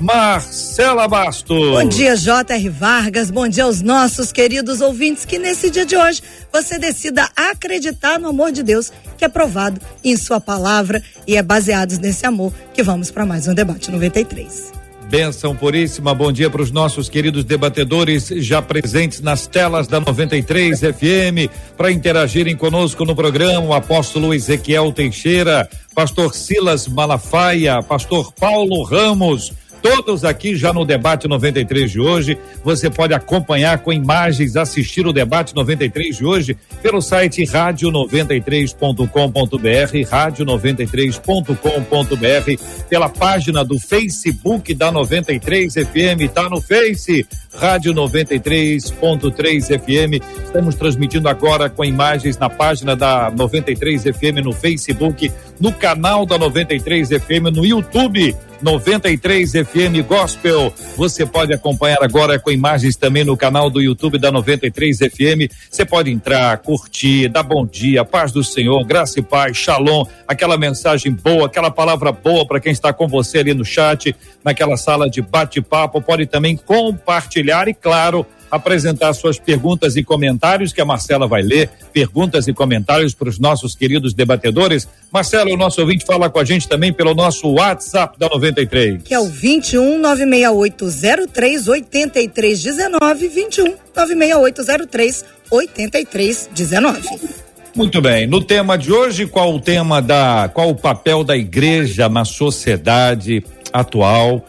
Marcela Bastos. Bom dia, J.R. Vargas. Bom dia aos nossos queridos ouvintes. Que nesse dia de hoje você decida acreditar no amor de Deus, que é provado em Sua palavra e é baseado nesse amor que vamos para mais um debate 93. Benção puríssima, bom dia para os nossos queridos debatedores já presentes nas telas da 93 FM para interagirem conosco no programa, o apóstolo Ezequiel Teixeira, pastor Silas Malafaia, pastor Paulo Ramos, todos aqui já no debate 93 de hoje. Você pode acompanhar com imagens, assistir o debate 93 de hoje pelo site rádio93.com.br, rádio93.com.br, pela página do Facebook da 93 FM, tá no Face, Rádio 93.3 FM. Estamos transmitindo agora com imagens na página da 93 FM no Facebook, no canal da 93 FM no YouTube 93 FM Gospel. Você pode acompanhar agora com imagens também no canal do YouTube da 93 FM. Você pode entrar, curtir, dar bom dia, paz do Senhor, graça e paz, shalom, aquela mensagem boa, aquela palavra boa para quem está com você ali no chat, naquela sala de bate-papo. Pode também compartilhar e, claro, apresentar suas perguntas e comentários, que a Marcela vai ler, perguntas e comentários para os nossos queridos debatedores. Marcela, o nosso ouvinte fala com a gente também pelo nosso WhatsApp da 93. Que é o 21 96803 8319 21 96803 8319. Muito bem. No tema de hoje, qual o tema da, qual o papel da igreja na sociedade atual?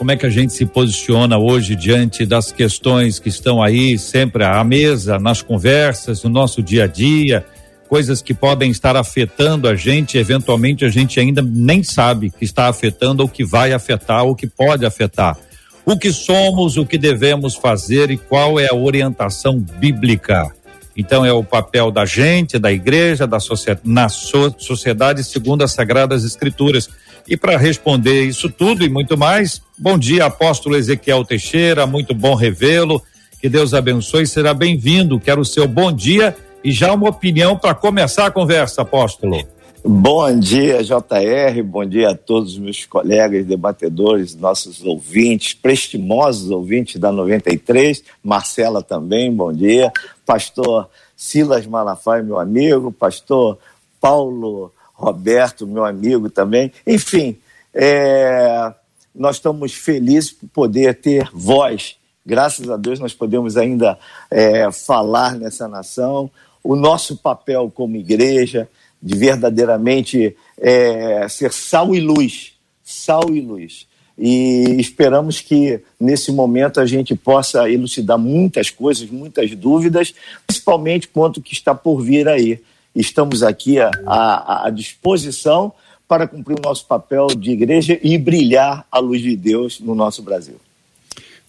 Como é que a gente se posiciona hoje diante das questões que estão aí sempre à mesa, nas conversas, no nosso dia a dia, coisas que podem estar afetando a gente, eventualmente a gente ainda nem sabe que está afetando ou que vai afetar ou que pode afetar. O que somos, o que devemos fazer e qual é a orientação bíblica. Então é o papel da gente, da igreja, da sociedade, na so, sociedade segundo as sagradas escrituras. E para responder isso tudo e muito mais, bom dia, apóstolo Ezequiel Teixeira, muito bom revê-lo. Que Deus abençoe, será bem-vindo. Quero o seu bom dia e já uma opinião para começar a conversa, apóstolo. Bom dia, JR, bom dia a todos os meus colegas debatedores, nossos ouvintes, prestimosos ouvintes da 93, Marcela também, bom dia, pastor Silas Malafaia, meu amigo, pastor Paulo Roberto, meu amigo também. Enfim, é, nós estamos felizes por poder ter voz. Graças a Deus nós podemos ainda é, falar nessa nação. O nosso papel como igreja, de verdadeiramente é, ser sal e luz, sal e luz. E esperamos que nesse momento a gente possa elucidar muitas coisas, muitas dúvidas, principalmente quanto que está por vir aí estamos aqui à, à, disposição para cumprir o nosso papel de igreja e brilhar a luz de Deus no nosso Brasil.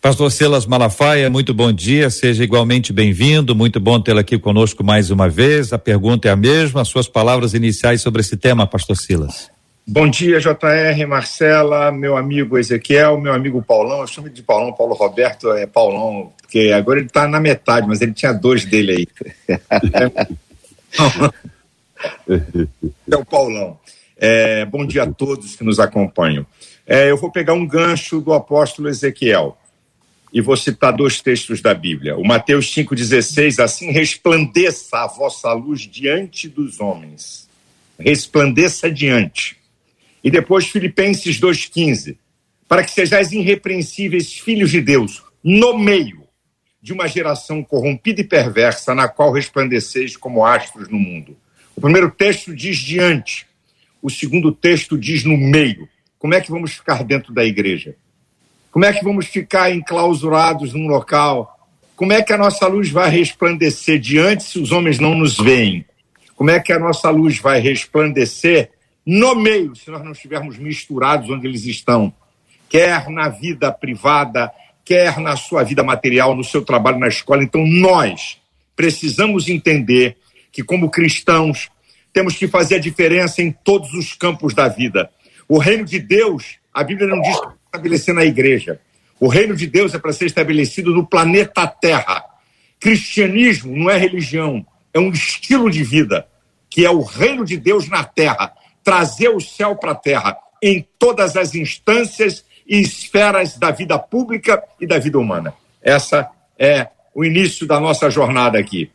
Pastor Silas Malafaia, muito bom dia, seja igualmente bem-vindo, muito bom tê-lo aqui conosco mais uma vez. A pergunta é a mesma, as suas palavras iniciais sobre esse tema, Pastor Silas. Bom dia, JR, Marcela, meu amigo Ezequiel, meu amigo Paulão, eu chamo de Paulão, Paulo Roberto é Paulão, porque agora ele está na metade, mas ele tinha dois dele aí. é o Paulão. É, bom dia a todos que nos acompanham. É, eu vou pegar um gancho do apóstolo Ezequiel e vou citar dois textos da Bíblia. O Mateus 5,16: Assim resplandeça a vossa luz diante dos homens. Resplandeça diante. E depois Filipenses 2,15: Para que sejais irrepreensíveis filhos de Deus, no meio de uma geração corrompida e perversa, na qual resplandeceis como astros no mundo. O primeiro texto diz diante, o segundo texto diz no meio. Como é que vamos ficar dentro da igreja? Como é que vamos ficar enclausurados num local? Como é que a nossa luz vai resplandecer diante se os homens não nos veem? Como é que a nossa luz vai resplandecer no meio se nós não estivermos misturados onde eles estão? Quer na vida privada, quer na sua vida material, no seu trabalho na escola. Então, nós precisamos entender que, como cristãos, temos que fazer a diferença em todos os campos da vida. O reino de Deus, a Bíblia não diz estabelecer na igreja. O reino de Deus é para ser estabelecido no planeta Terra. Cristianismo não é religião, é um estilo de vida, que é o reino de Deus na Terra. Trazer o céu para a Terra em todas as instâncias e esferas da vida pública e da vida humana. Essa é o início da nossa jornada aqui.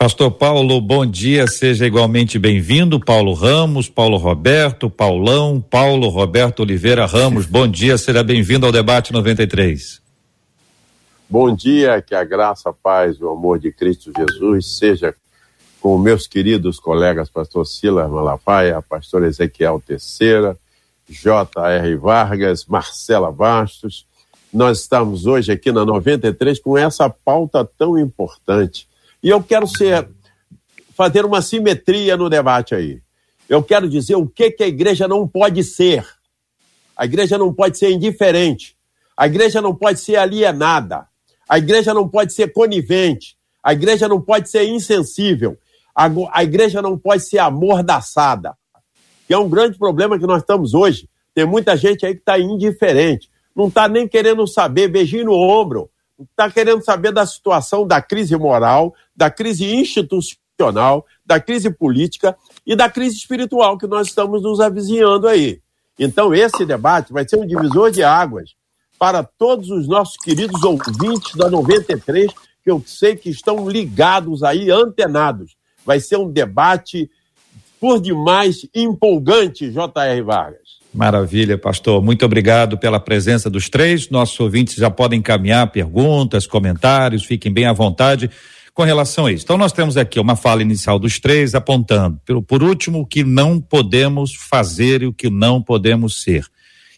Pastor Paulo, bom dia, seja igualmente bem-vindo. Paulo Ramos, Paulo Roberto, Paulão, Paulo Roberto Oliveira Ramos, bom dia, seja bem-vindo ao debate 93. Bom dia, que a graça, a paz, o amor de Cristo Jesus seja com meus queridos colegas, pastor Silas Malafaia, pastor Ezequiel Terceira, J.R. Vargas, Marcela Bastos. Nós estamos hoje aqui na 93 com essa pauta tão importante e eu quero ser, fazer uma simetria no debate aí. Eu quero dizer o que, que a igreja não pode ser. A igreja não pode ser indiferente. A igreja não pode ser alienada. A igreja não pode ser conivente. A igreja não pode ser insensível. A, a igreja não pode ser amordaçada. Que é um grande problema que nós estamos hoje. Tem muita gente aí que está indiferente. Não está nem querendo saber, beijinho no ombro está querendo saber da situação da crise moral, da crise institucional, da crise política e da crise espiritual que nós estamos nos avizinhando aí. Então, esse debate vai ser um divisor de águas para todos os nossos queridos ouvintes da 93, que eu sei que estão ligados aí, antenados. Vai ser um debate por demais empolgante, J.R. Vargas. Maravilha, pastor. Muito obrigado pela presença dos três. Nossos ouvintes já podem encaminhar perguntas, comentários, fiquem bem à vontade com relação a isso. Então, nós temos aqui uma fala inicial dos três apontando, por, último, o que não podemos fazer e o que não podemos ser.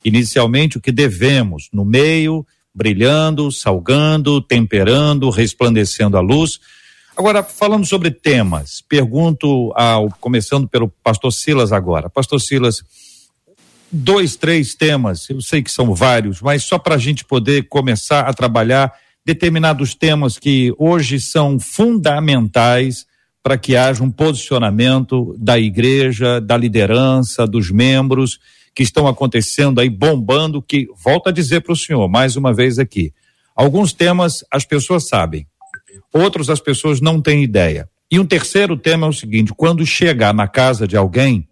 Inicialmente, o que devemos, no meio, brilhando, salgando, temperando, resplandecendo a luz. Agora, falando sobre temas, pergunto ao, começando pelo pastor Silas agora. Pastor Silas, dois, três temas, eu sei que são vários, mas só para a gente poder começar a trabalhar determinados temas que hoje são fundamentais para que haja um posicionamento da igreja, da liderança, dos membros que estão acontecendo aí bombando, que volto a dizer para o senhor mais uma vez aqui. Alguns temas as pessoas sabem, outros as pessoas não têm ideia. E um terceiro tema é o seguinte: quando chegar na casa de alguém,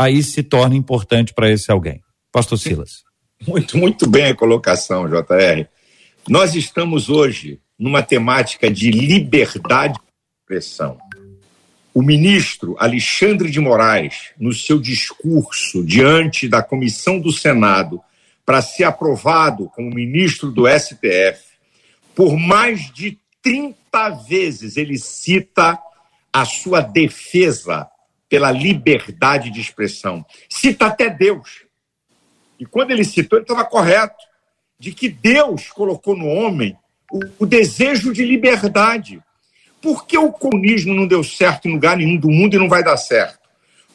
aí se torna importante para esse alguém. Pastor Silas. Muito, muito bem a colocação, JR. Nós estamos hoje numa temática de liberdade de expressão. O ministro Alexandre de Moraes, no seu discurso diante da comissão do Senado para ser aprovado como ministro do STF, por mais de 30 vezes ele cita a sua defesa pela liberdade de expressão. Cita até Deus. E quando ele citou, ele estava correto, de que Deus colocou no homem o, o desejo de liberdade. Por que o comunismo não deu certo em lugar nenhum do mundo e não vai dar certo?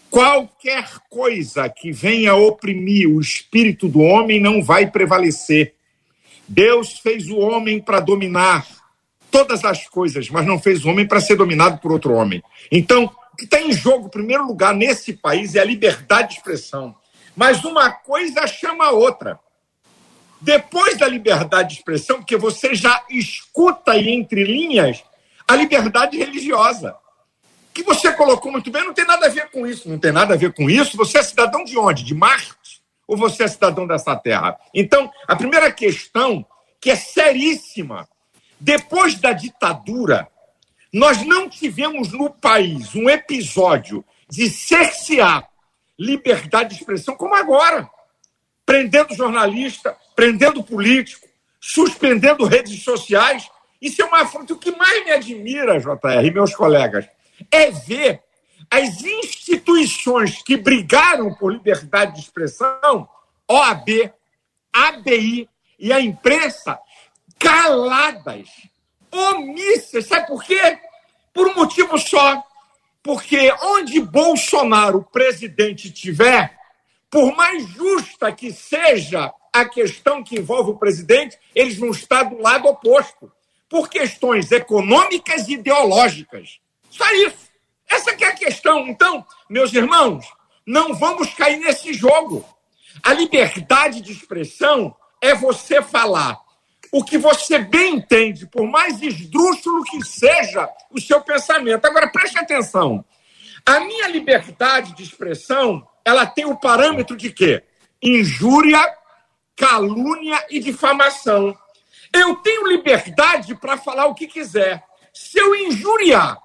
Qualquer coisa que venha oprimir o espírito do homem não vai prevalecer. Deus fez o homem para dominar todas as coisas, mas não fez o homem para ser dominado por outro homem. Então, o que está em jogo, em primeiro lugar, nesse país é a liberdade de expressão. Mas uma coisa chama a outra. Depois da liberdade de expressão, porque você já escuta aí entre linhas a liberdade religiosa. Que você colocou muito bem, não tem nada a ver com isso. Não tem nada a ver com isso. Você é cidadão de onde? De Marte? Ou você é cidadão dessa terra? Então, a primeira questão, que é seríssima, depois da ditadura, nós não tivemos no país um episódio de cercear liberdade de expressão como agora. Prendendo jornalista, prendendo político, suspendendo redes sociais Isso é uma afronta. O que mais me admira, JR, e meus colegas, é ver as instituições que brigaram por liberdade de expressão, OAB, ABI e a imprensa, caladas, omissas. Sabe por quê? Por um motivo só. Porque onde Bolsonaro, presidente, tiver, por mais justa que seja a questão que envolve o presidente, eles vão estar do lado oposto, por questões econômicas e ideológicas. Só isso. Essa é a questão. Então, meus irmãos, não vamos cair nesse jogo. A liberdade de expressão é você falar o que você bem entende, por mais esdrúxulo que seja o seu pensamento. Agora, preste atenção. A minha liberdade de expressão, ela tem o parâmetro de quê? Injúria, calúnia e difamação. Eu tenho liberdade para falar o que quiser. Se eu injuriar,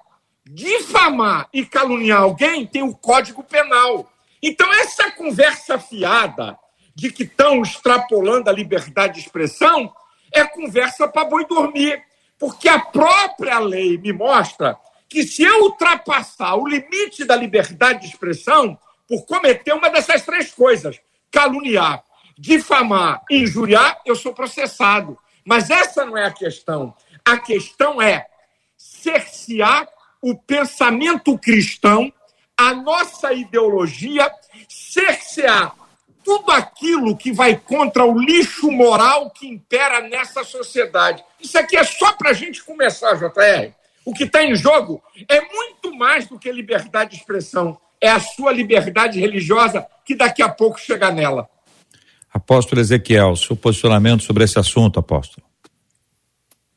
difamar e caluniar alguém, tem o Código Penal. Então, essa conversa fiada de que estão extrapolando a liberdade de expressão é conversa para boi dormir. Porque a própria lei me mostra que se eu ultrapassar o limite da liberdade de expressão por cometer uma dessas três coisas, caluniar, difamar, injuriar, eu sou processado. Mas essa não é a questão. A questão é cercear o pensamento cristão, a nossa ideologia, cercear tudo aquilo que vai contra o lixo moral que impera nessa sociedade. Isso aqui é só para a gente começar, JR. O que está em jogo é muito mais do que liberdade de expressão. É a sua liberdade religiosa que daqui a pouco chega nela. Apóstolo Ezequiel, seu posicionamento sobre esse assunto, apóstolo.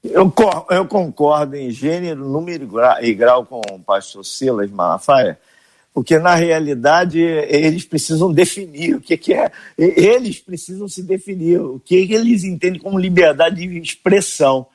Eu, eu concordo em gênero, número e grau com o pastor Silas Malafaia, porque na realidade eles precisam definir o que, que é, eles precisam se definir o que eles entendem como liberdade de expressão.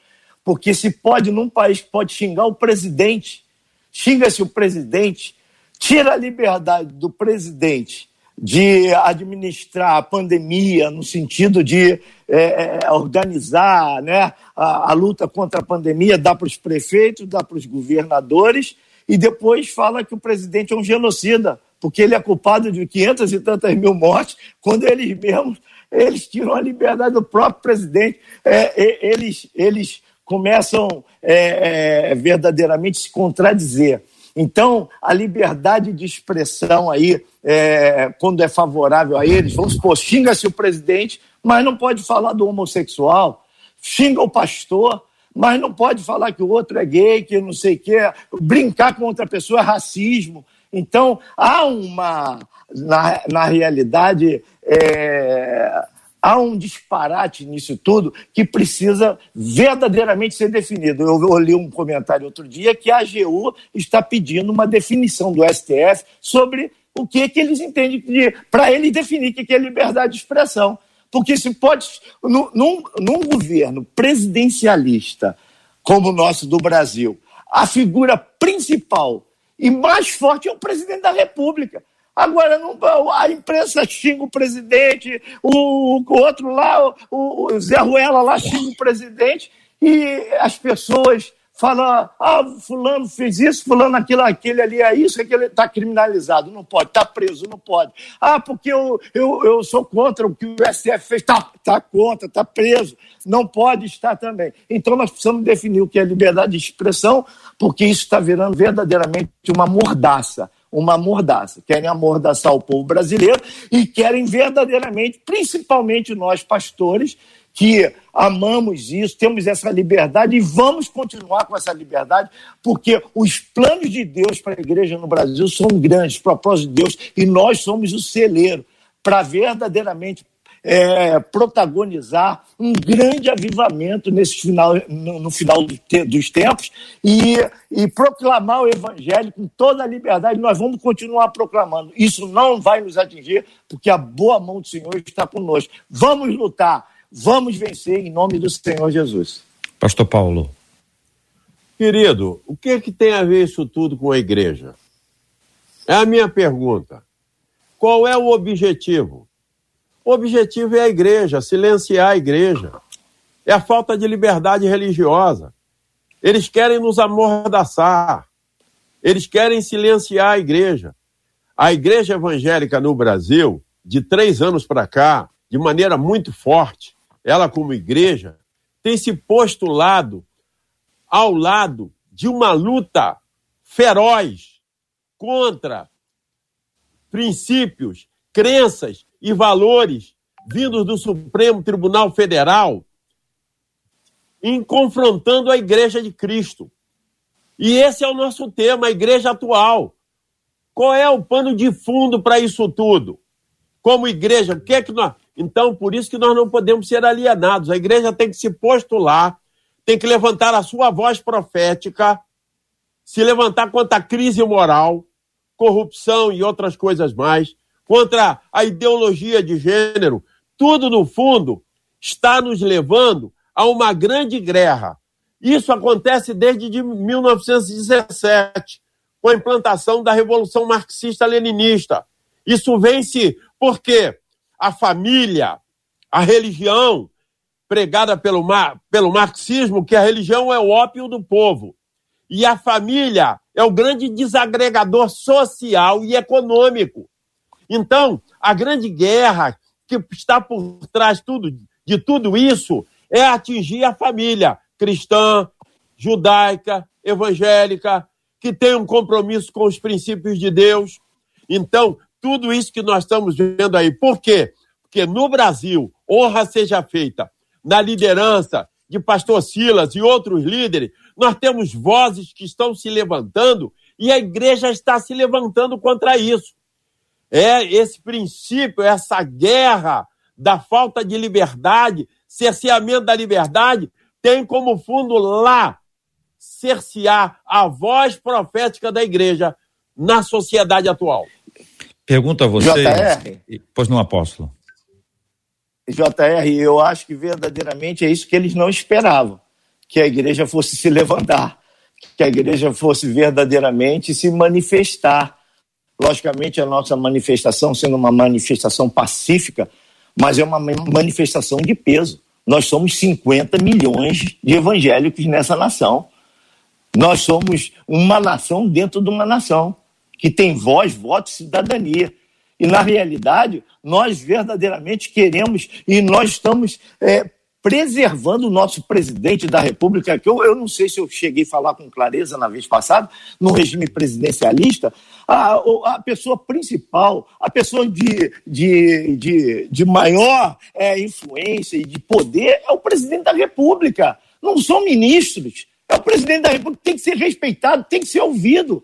Porque se pode, num país pode xingar o presidente, xinga-se o presidente, tira a liberdade do presidente de administrar a pandemia no sentido de é, é, organizar né, a, a, luta contra a pandemia, dá para os prefeitos, dá para os governadores, e depois fala que o presidente é um genocida, porque ele é culpado de 500 e tantas mil mortes, quando eles mesmos eles tiram a liberdade do próprio presidente. É, eles, eles começam é, é, verdadeiramente se contradizer. Então, a liberdade de expressão aí, é, quando é favorável a eles, vamos supor, xinga-se o presidente, mas não pode falar do homossexual, xinga o pastor, mas não pode falar que o outro é gay, que não sei o quê, brincar com outra pessoa é racismo. Então, há uma, na, na realidade, é, há um disparate nisso tudo que precisa verdadeiramente ser definido. Eu li um comentário outro dia que a AGU está pedindo uma definição do STF sobre o que, que eles entendem para ele definir o que é liberdade de expressão. Porque se pode, num, num governo presidencialista como o nosso do Brasil, a figura principal e mais forte é o presidente da República. Agora não, a imprensa xinga o presidente, o, o outro lá, o, o Zé Ruela lá xinga o presidente, e as pessoas falam, ah, fulano fez isso, fulano aquilo, aquele ali é isso, aquele está criminalizado, não pode, está preso, não pode. Ah, porque eu, eu, eu sou contra o que o STF fez, está tá contra, está preso, não pode estar também. Então nós precisamos definir o que é liberdade de expressão, porque isso está virando verdadeiramente uma mordaça uma mordaça. Querem amordaçar o povo brasileiro e querem verdadeiramente, principalmente nós pastores, que amamos isso, temos essa liberdade e vamos continuar com essa liberdade, porque os planos de Deus para a igreja no Brasil são grandes, os propósitos de Deus, e nós somos o celeiro para verdadeiramente é, protagonizar um grande avivamento nesse final, no, no final do te, dos tempos e, e proclamar o evangelho com toda a liberdade. Nós vamos continuar proclamando. Isso não vai nos atingir, porque a boa mão do Senhor está conosco. Vamos lutar, vamos vencer em nome do Senhor Jesus. Pastor Paulo. Querido, o que, é que tem a ver isso tudo com a igreja? É a minha pergunta. Qual é o objetivo? O objetivo é a igreja, silenciar a igreja. É a falta de liberdade religiosa. Eles querem nos amordaçar. Eles querem silenciar a igreja. A igreja evangélica no Brasil, de três anos para cá, de maneira muito forte, ela como igreja, tem se postulado ao lado de uma luta feroz contra princípios, crenças e valores vindos do Supremo Tribunal Federal em confrontando a Igreja de Cristo. E esse é o nosso tema, a igreja atual. Qual é o pano de fundo para isso tudo? Como igreja, o que é que nós. Então, por isso que nós não podemos ser alienados. A igreja tem que se postular, tem que levantar a sua voz profética, se levantar contra a crise moral, corrupção e outras coisas mais, contra a ideologia de gênero. Tudo, no fundo, está nos levando a uma grande guerra isso acontece desde 1917, com a implantação da Revolução Marxista-Leninista. Isso vence porque a família, a religião, pregada pelo, pelo marxismo, que a religião é o ópio do povo. E a família é o grande desagregador social e econômico. Então, a grande guerra que está por trás tudo, de tudo isso é atingir a família, cristã, judaica, evangélica, que tem um compromisso com os princípios de Deus. Então, tudo isso que nós estamos vendo aí. Por quê? Porque no Brasil, honra seja feita na liderança de pastor Silas e outros líderes, nós temos vozes que estão se levantando e a igreja está se levantando contra isso. É esse princípio, essa guerra da falta de liberdade, cerceamento da liberdade, tem como fundo lá cercear a voz profética da igreja na sociedade atual. Pergunto a você. JR. Pois não, apóstolo. JR, eu acho que verdadeiramente é isso que eles não esperavam: que a igreja fosse se levantar, que a igreja fosse verdadeiramente se manifestar. Logicamente, a nossa manifestação sendo uma manifestação pacífica, mas é uma manifestação de peso. Nós somos 50 milhões de evangélicos nessa nação. Nós somos uma nação dentro de uma nação, que tem voz, voto cidadania. E, na realidade, nós verdadeiramente queremos e nós estamos é, preservando o nosso presidente da República, que eu, eu não sei se eu cheguei a falar com clareza na vez passada, no regime presidencialista, a, a pessoa principal, a pessoa de, de, de, de maior é, influência e de poder é o presidente da República, não são ministros. É o presidente da República, tem que ser respeitado, tem que ser ouvido.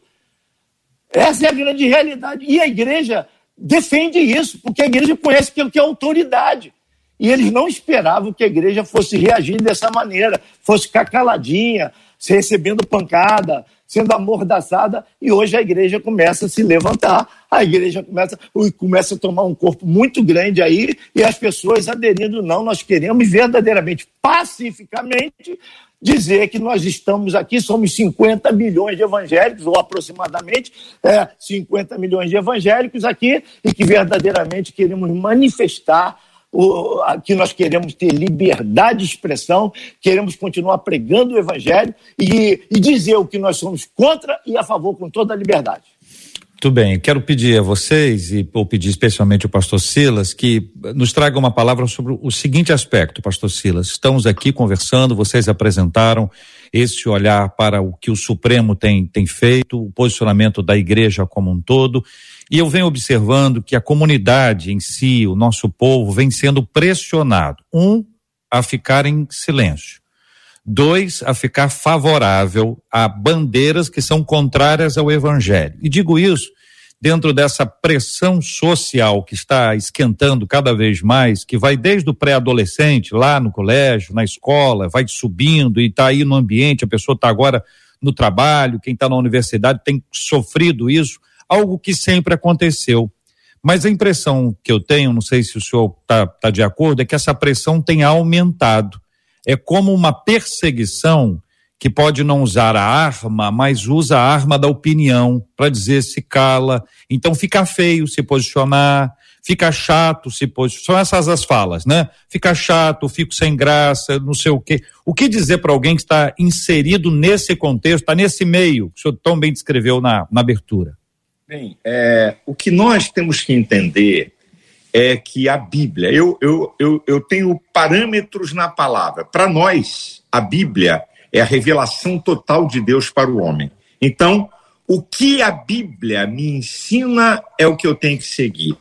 Essa é a grande realidade. E a igreja defende isso, porque a igreja conhece aquilo que é autoridade. E eles não esperavam que a igreja fosse reagir dessa maneira, fosse ficar caladinha, recebendo pancada, sendo amordaçada, e hoje a igreja começa a se levantar, a igreja começa, começa a tomar um corpo muito grande aí, e as pessoas aderindo, não, nós queremos verdadeiramente, pacificamente, dizer que nós estamos aqui, somos 50 milhões de evangélicos, ou aproximadamente é, 50 milhões de evangélicos aqui, e que verdadeiramente queremos manifestar o, aqui nós queremos ter liberdade de expressão, queremos continuar pregando o evangelho e, e dizer o que nós somos contra e a favor com toda a liberdade. Muito bem, quero pedir a vocês, e vou pedir especialmente ao pastor Silas, que nos traga uma palavra sobre o seguinte aspecto, pastor Silas. Estamos aqui conversando, vocês apresentaram esse olhar para o que o Supremo tem, tem feito, o posicionamento da igreja como um todo. E eu venho observando que a comunidade em si, o nosso povo, vem sendo pressionado. Um, a ficar em silêncio. Dois, a ficar favorável a bandeiras que são contrárias ao evangelho. E digo isso dentro dessa pressão social que está esquentando cada vez mais, que vai desde o pré-adolescente, lá no colégio, na escola, vai subindo e está aí no ambiente, a pessoa está agora no trabalho, quem está na universidade tem sofrido isso algo que sempre aconteceu. Mas a impressão que eu tenho, não sei se o senhor está tá de acordo, é que essa pressão tem aumentado. É como uma perseguição que pode não usar a arma, mas usa a arma da opinião para dizer se cala. Então fica feio se posicionar, fica chato se posiciona. São essas as falas, né? Fica chato, fico sem graça, não sei o quê. O que dizer para alguém que está inserido nesse contexto, está nesse meio, que o senhor tão bem descreveu na, na abertura? Bem, é, o que nós temos que entender é que a Bíblia, eu, eu, eu, eu tenho parâmetros na palavra. Para nós, a Bíblia é a revelação total de Deus para o homem. Então, o que a Bíblia me ensina é o que eu tenho que seguir.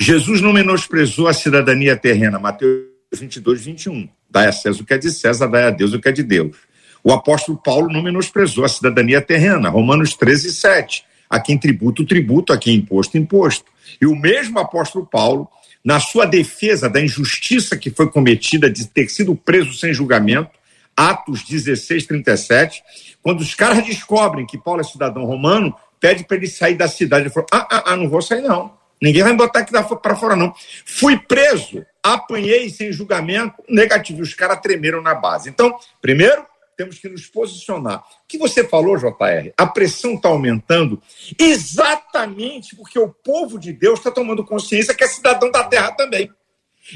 Jesus não menosprezou a cidadania terrena, Mateus 22, 21. Dai a César o que é de César, dai a Deus o que é de Deus. O apóstolo Paulo não menosprezou a cidadania terrena, Romanos 13, 7 a quem tributo, tributo, a quem imposto, imposto. E o mesmo apóstolo Paulo, na sua defesa da injustiça que foi cometida de ter sido preso sem julgamento, Atos 16, 37, quando os caras descobrem que Paulo é cidadão romano, pede para ele sair da cidade. Ele falou: ah, ah, ah, não vou sair, não. Ninguém vai me botar aqui para fora, não. Fui preso, apanhei sem julgamento, negativo. Os caras tremeram na base. Então, primeiro, temos que nos posicionar. O que você falou, JR? A pressão está aumentando exatamente porque o povo de Deus está tomando consciência que é cidadão da terra também.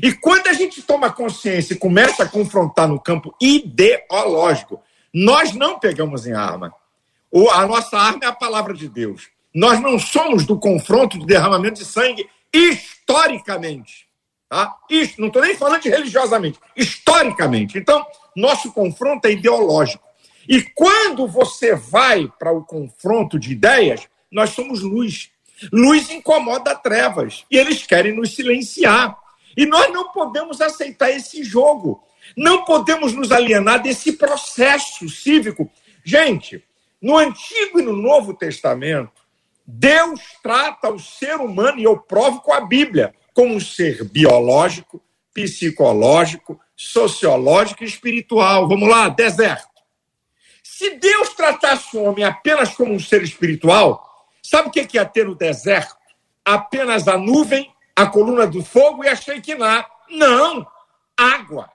E quando a gente toma consciência e começa a confrontar no campo ideológico, nós não pegamos em arma. A nossa arma é a palavra de Deus. Nós não somos do confronto, do derramamento de sangue historicamente. Tá? Não estou nem falando de religiosamente, historicamente. Então, nosso confronto é ideológico. E quando você vai para o confronto de ideias, nós somos luz. Luz incomoda trevas e eles querem nos silenciar. E nós não podemos aceitar esse jogo. Não podemos nos alienar desse processo cívico. Gente, no Antigo e no Novo Testamento, Deus trata o ser humano, e eu provo com a Bíblia, como um ser biológico, psicológico, sociológica e espiritual. Vamos lá, deserto. Se Deus tratasse o homem apenas como um ser espiritual, sabe o que ia ter no deserto? Apenas a nuvem, a coluna do fogo e a Shekinah. Não! Água,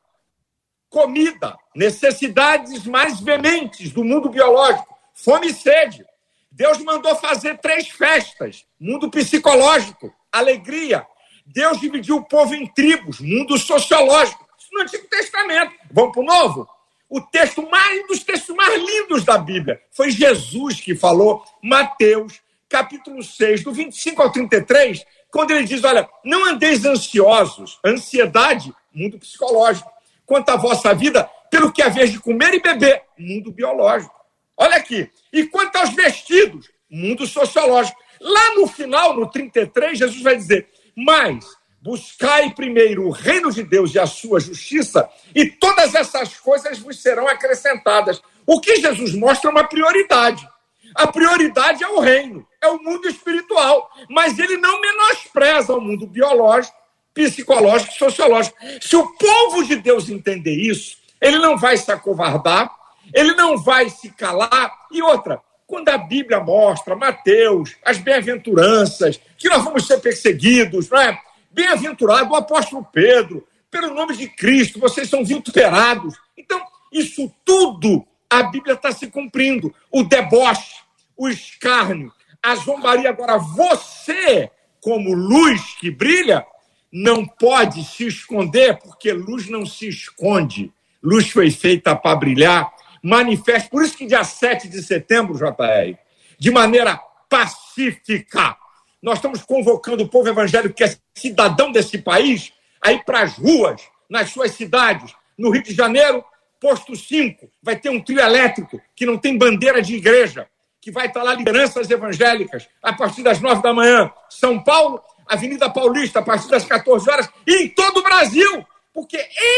comida, necessidades mais veementes do mundo biológico, fome e sede. Deus mandou fazer três festas: mundo psicológico, alegria. Deus dividiu o povo em tribos, mundo sociológico no Antigo Testamento. Vamos para o Novo? O texto mais, um dos textos mais lindos da Bíblia foi Jesus que falou, Mateus, capítulo 6, do 25 ao 33, quando ele diz: Olha, não andeis ansiosos, ansiedade, mundo psicológico, quanto à vossa vida, pelo que vez de comer e beber, mundo biológico. Olha aqui. E quanto aos vestidos, mundo sociológico. Lá no final, no 33, Jesus vai dizer: Mas Buscai primeiro o reino de Deus e a sua justiça, e todas essas coisas vos serão acrescentadas. O que Jesus mostra é uma prioridade. A prioridade é o reino, é o mundo espiritual, mas ele não menospreza o mundo biológico, psicológico e sociológico. Se o povo de Deus entender isso, ele não vai se acovardar, ele não vai se calar. E outra, quando a Bíblia mostra, Mateus, as bem-aventuranças, que nós vamos ser perseguidos, não é? Bem-aventurado o apóstolo Pedro, pelo nome de Cristo, vocês são vituperados. Então, isso tudo a Bíblia está se cumprindo. O deboche, o escárnio, a zombaria. Agora, você, como luz que brilha, não pode se esconder, porque luz não se esconde. Luz foi feita para brilhar, manifesta. Por isso que dia 7 de setembro, JR, de maneira pacífica, nós estamos convocando o povo evangélico que é cidadão desse país a ir para as ruas, nas suas cidades. No Rio de Janeiro, posto 5, vai ter um trio elétrico que não tem bandeira de igreja, que vai estar lá lideranças evangélicas a partir das 9 da manhã. São Paulo, Avenida Paulista, a partir das 14 horas, e em todo o Brasil, porque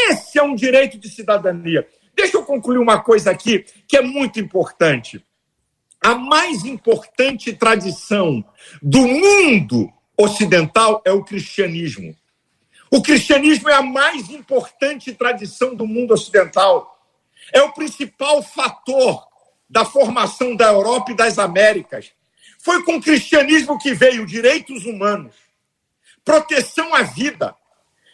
esse é um direito de cidadania. Deixa eu concluir uma coisa aqui que é muito importante a mais importante tradição do mundo ocidental é o cristianismo. O cristianismo é a mais importante tradição do mundo ocidental. É o principal fator da formação da Europa e das Américas. Foi com o cristianismo que veio direitos humanos, proteção à vida,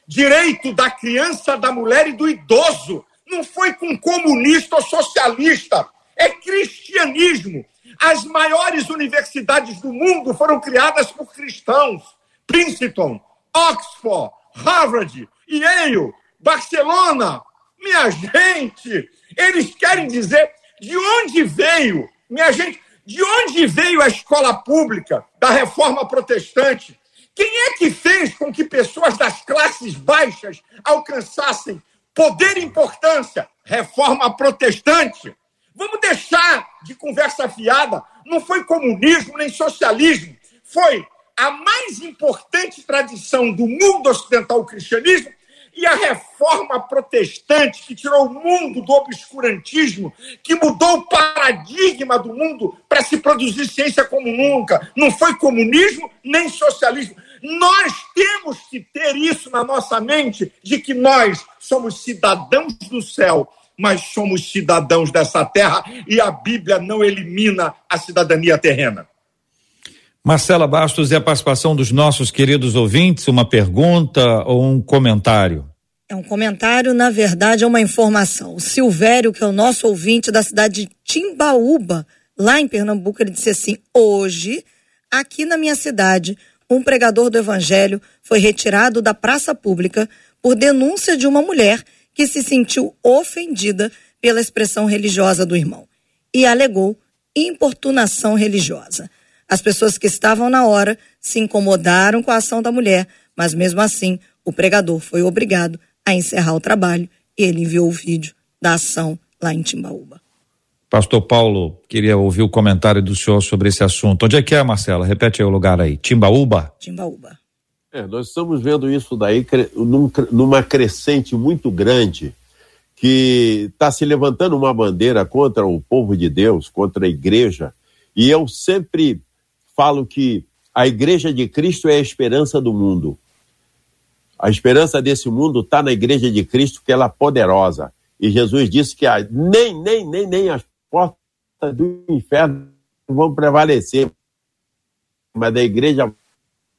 direito da criança, da mulher e do idoso. Não foi com comunista ou socialista. É cristianismo. As maiores universidades do mundo foram criadas por cristãos. Princeton, Oxford, Harvard, Yale, Barcelona. Minha gente, eles querem dizer de onde veio, minha gente, de onde veio a escola pública da reforma protestante? Quem é que fez com que pessoas das classes baixas alcançassem poder e importância? Reforma protestante. Vamos deixar de conversa fiada. Não foi comunismo nem socialismo. Foi a mais importante tradição do mundo ocidental, o cristianismo, e a reforma protestante, que tirou o mundo do obscurantismo, que mudou o paradigma do mundo para se produzir ciência como nunca. Não foi comunismo nem socialismo. Nós temos que ter isso na nossa mente, de que nós somos cidadãos do céu, mas somos cidadãos dessa terra e a Bíblia não elimina a cidadania terrena. Marcela Bastos e a participação dos nossos queridos ouvintes, uma pergunta ou um comentário? É um comentário, na verdade, é uma informação. O Silvério, que é o nosso ouvinte da cidade de Timbaúba, lá em Pernambuco, ele disse assim: hoje, aqui na minha cidade, um pregador do evangelho foi retirado da praça pública por denúncia de uma mulher que se sentiu ofendida pela expressão religiosa do irmão e alegou importunação religiosa. As pessoas que estavam na hora se incomodaram com a ação da mulher, mas mesmo assim, o pregador foi obrigado a encerrar o trabalho e ele enviou o vídeo da ação lá em Timbaúba. Pastor Paulo, queria ouvir o comentário do senhor sobre esse assunto. Onde é que é, Marcela? Repete aí o lugar aí. Timbaúba? Timbaúba. É, nós estamos vendo isso daí numa crescente muito grande que está se levantando uma bandeira contra o povo de Deus, contra a igreja. E eu sempre falo que a igreja de Cristo é a esperança do mundo. A esperança desse mundo está na igreja de Cristo, que ela é poderosa. E Jesus disse que a, nem, nem, nem, nem as portas do inferno vão prevalecer. Mas a igreja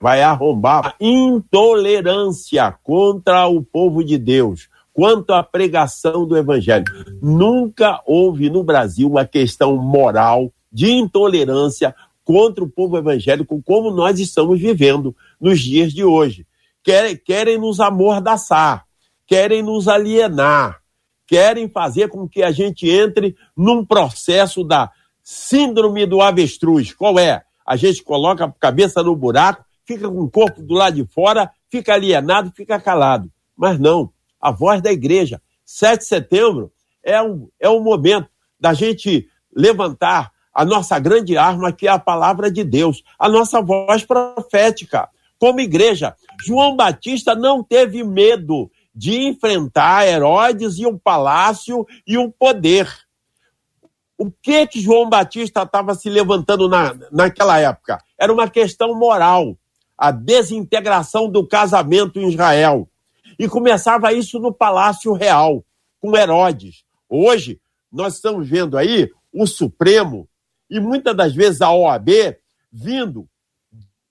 vai arrombar a intolerância contra o povo de Deus, quanto à pregação do evangelho. Nunca houve no Brasil uma questão moral de intolerância contra o povo evangélico como nós estamos vivendo nos dias de hoje. Querem, querem nos amordaçar, querem nos alienar, querem fazer com que a gente entre num processo da síndrome do avestruz. Qual é? A gente coloca a cabeça no buraco, fica com o corpo do lado de fora, fica alienado, fica calado. Mas não, a voz da igreja. 7 de setembro é um, é um momento da gente levantar a nossa grande arma, que é a palavra de Deus, a nossa voz profética. Como igreja, João Batista não teve medo de enfrentar Herodes e um palácio e um poder. O que que João Batista estava se levantando na, naquela época? Era uma questão moral, a desintegração do casamento em Israel. E começava isso no Palácio Real, com Herodes. Hoje, nós estamos vendo aí o Supremo e muitas das vezes a OAB vindo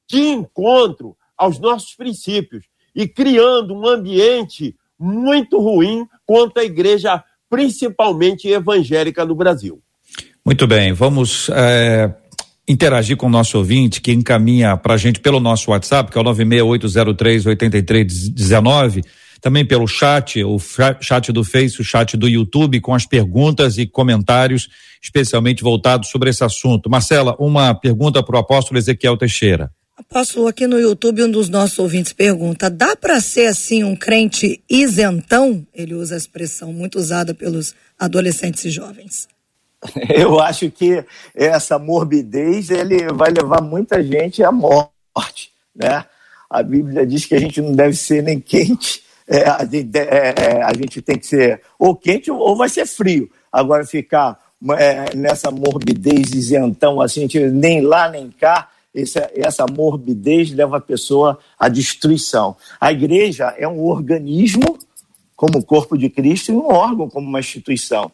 de encontro aos nossos princípios e criando um ambiente muito ruim contra a igreja, principalmente evangélica no Brasil. Muito bem, vamos é, interagir com o nosso ouvinte que encaminha para a gente pelo nosso WhatsApp, que é o 968038319 também pelo chat, o chat do Face, o chat do YouTube, com as perguntas e comentários especialmente voltados sobre esse assunto. Marcela, uma pergunta para o apóstolo Ezequiel Teixeira. Apóstolo, aqui no YouTube um dos nossos ouvintes pergunta: dá para ser assim um crente isentão? Ele usa a expressão muito usada pelos adolescentes e jovens. Eu acho que essa morbidez ele vai levar muita gente à morte, né? A Bíblia diz que a gente não deve ser nem quente é, a, gente, é, é, a, gente, tem que ser ou quente ou vai ser frio. Agora, ficar é, nessa morbidez isentão, assim, nem lá nem cá, essa, essa morbidez leva a pessoa à destruição. A igreja é um organismo, como o corpo de Cristo, e um órgão, como uma instituição.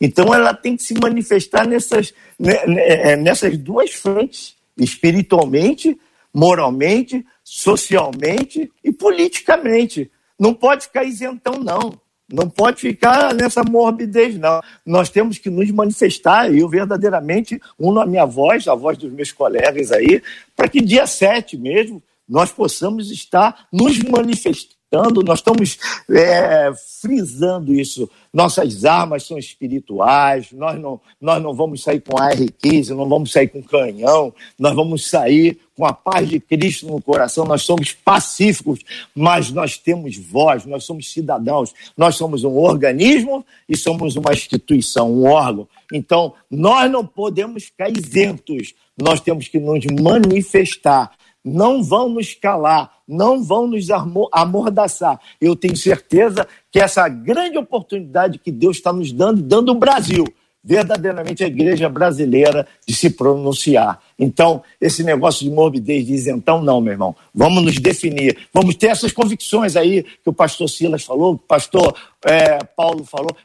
Então, ela tem que se manifestar nessas, né, né, é, nessas duas frentes, espiritualmente, moralmente, socialmente e politicamente. Não pode ficar isentão, não. Não pode ficar nessa morbidez, não. Nós temos que nos manifestar, eu verdadeamente uno a minha voz, a voz dos meus colegas aí, para que dia 7 mesmo, nós possamos estar nos manifestando nós estamos é, frisando isso. Nossas armas são espirituais, nós não, nós não vamos sair com AR-15, não vamos sair com canhão, nós vamos sair com a paz de Cristo no coração. Nós somos pacíficos, mas nós temos voz, nós somos cidadãos, nós somos um organismo e somos uma instituição, um órgão. Então, nós não podemos ficar isentos, nós temos que nos manifestar não vão nos calar, não vão nos amordaçar. Eu tenho certeza que essa grande oportunidade que Deus está nos dando, dando o Brasil, verdadeiramente a igreja brasileira, de se pronunciar. Então, esse negócio de morbidez, de isentão, não, meu irmão. Vamos nos definir, vamos ter essas convicções aí que o pastor Silas falou, que o pastor é, Paulo falou,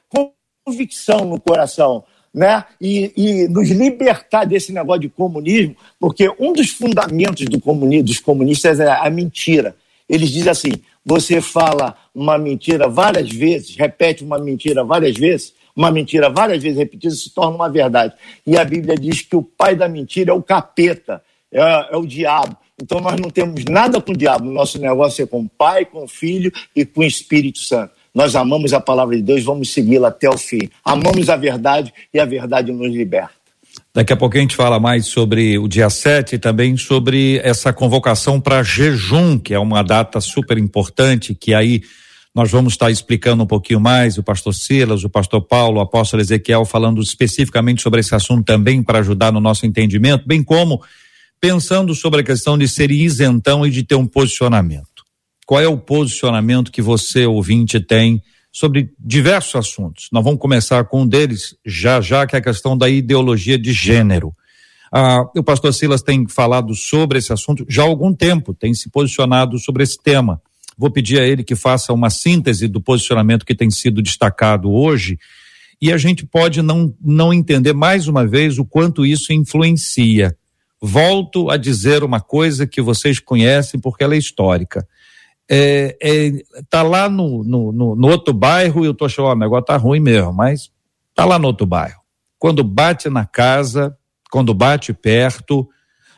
convicção no coração né? E, e, nos libertar desse negócio de comunismo, porque um dos fundamentos do comunismo, dos comunistas é a mentira. Eles dizem assim: você fala uma mentira várias vezes, repete uma mentira várias vezes, uma mentira várias vezes repetida se torna uma verdade. E a Bíblia diz que o pai da mentira é o capeta, é, é o diabo. Então nós não temos nada com o diabo. Nosso negócio é com o Pai, com o Filho e com o Espírito Santo. Nós amamos a palavra de Deus, vamos segui-la até o fim. Amamos a verdade e a verdade nos liberta. Daqui a pouco a gente fala mais sobre o dia 7 e também sobre essa convocação para jejum, que é uma data super importante, que aí nós vamos estar explicando um pouquinho mais, o pastor Silas, o pastor Paulo, o apóstolo Ezequiel falando especificamente sobre esse assunto também para ajudar no nosso entendimento, bem como pensando sobre a questão de ser isentão e de ter um posicionamento. Qual é o posicionamento que você, ouvinte, tem sobre diversos assuntos? Nós vamos começar com um deles já já, que é a questão da ideologia de gênero. Ah, o pastor Silas tem falado sobre esse assunto já há algum tempo, tem se posicionado sobre esse tema. Vou pedir a ele que faça uma síntese do posicionamento que tem sido destacado hoje e a gente pode não, não entender mais uma vez o quanto isso influencia. Volto a dizer uma coisa que vocês conhecem porque ela é histórica é, é, tá lá no, no, no, no outro bairro e eu tô achando, o negócio tá ruim mesmo, mas tá lá no outro bairro. Quando bate na casa, quando bate perto,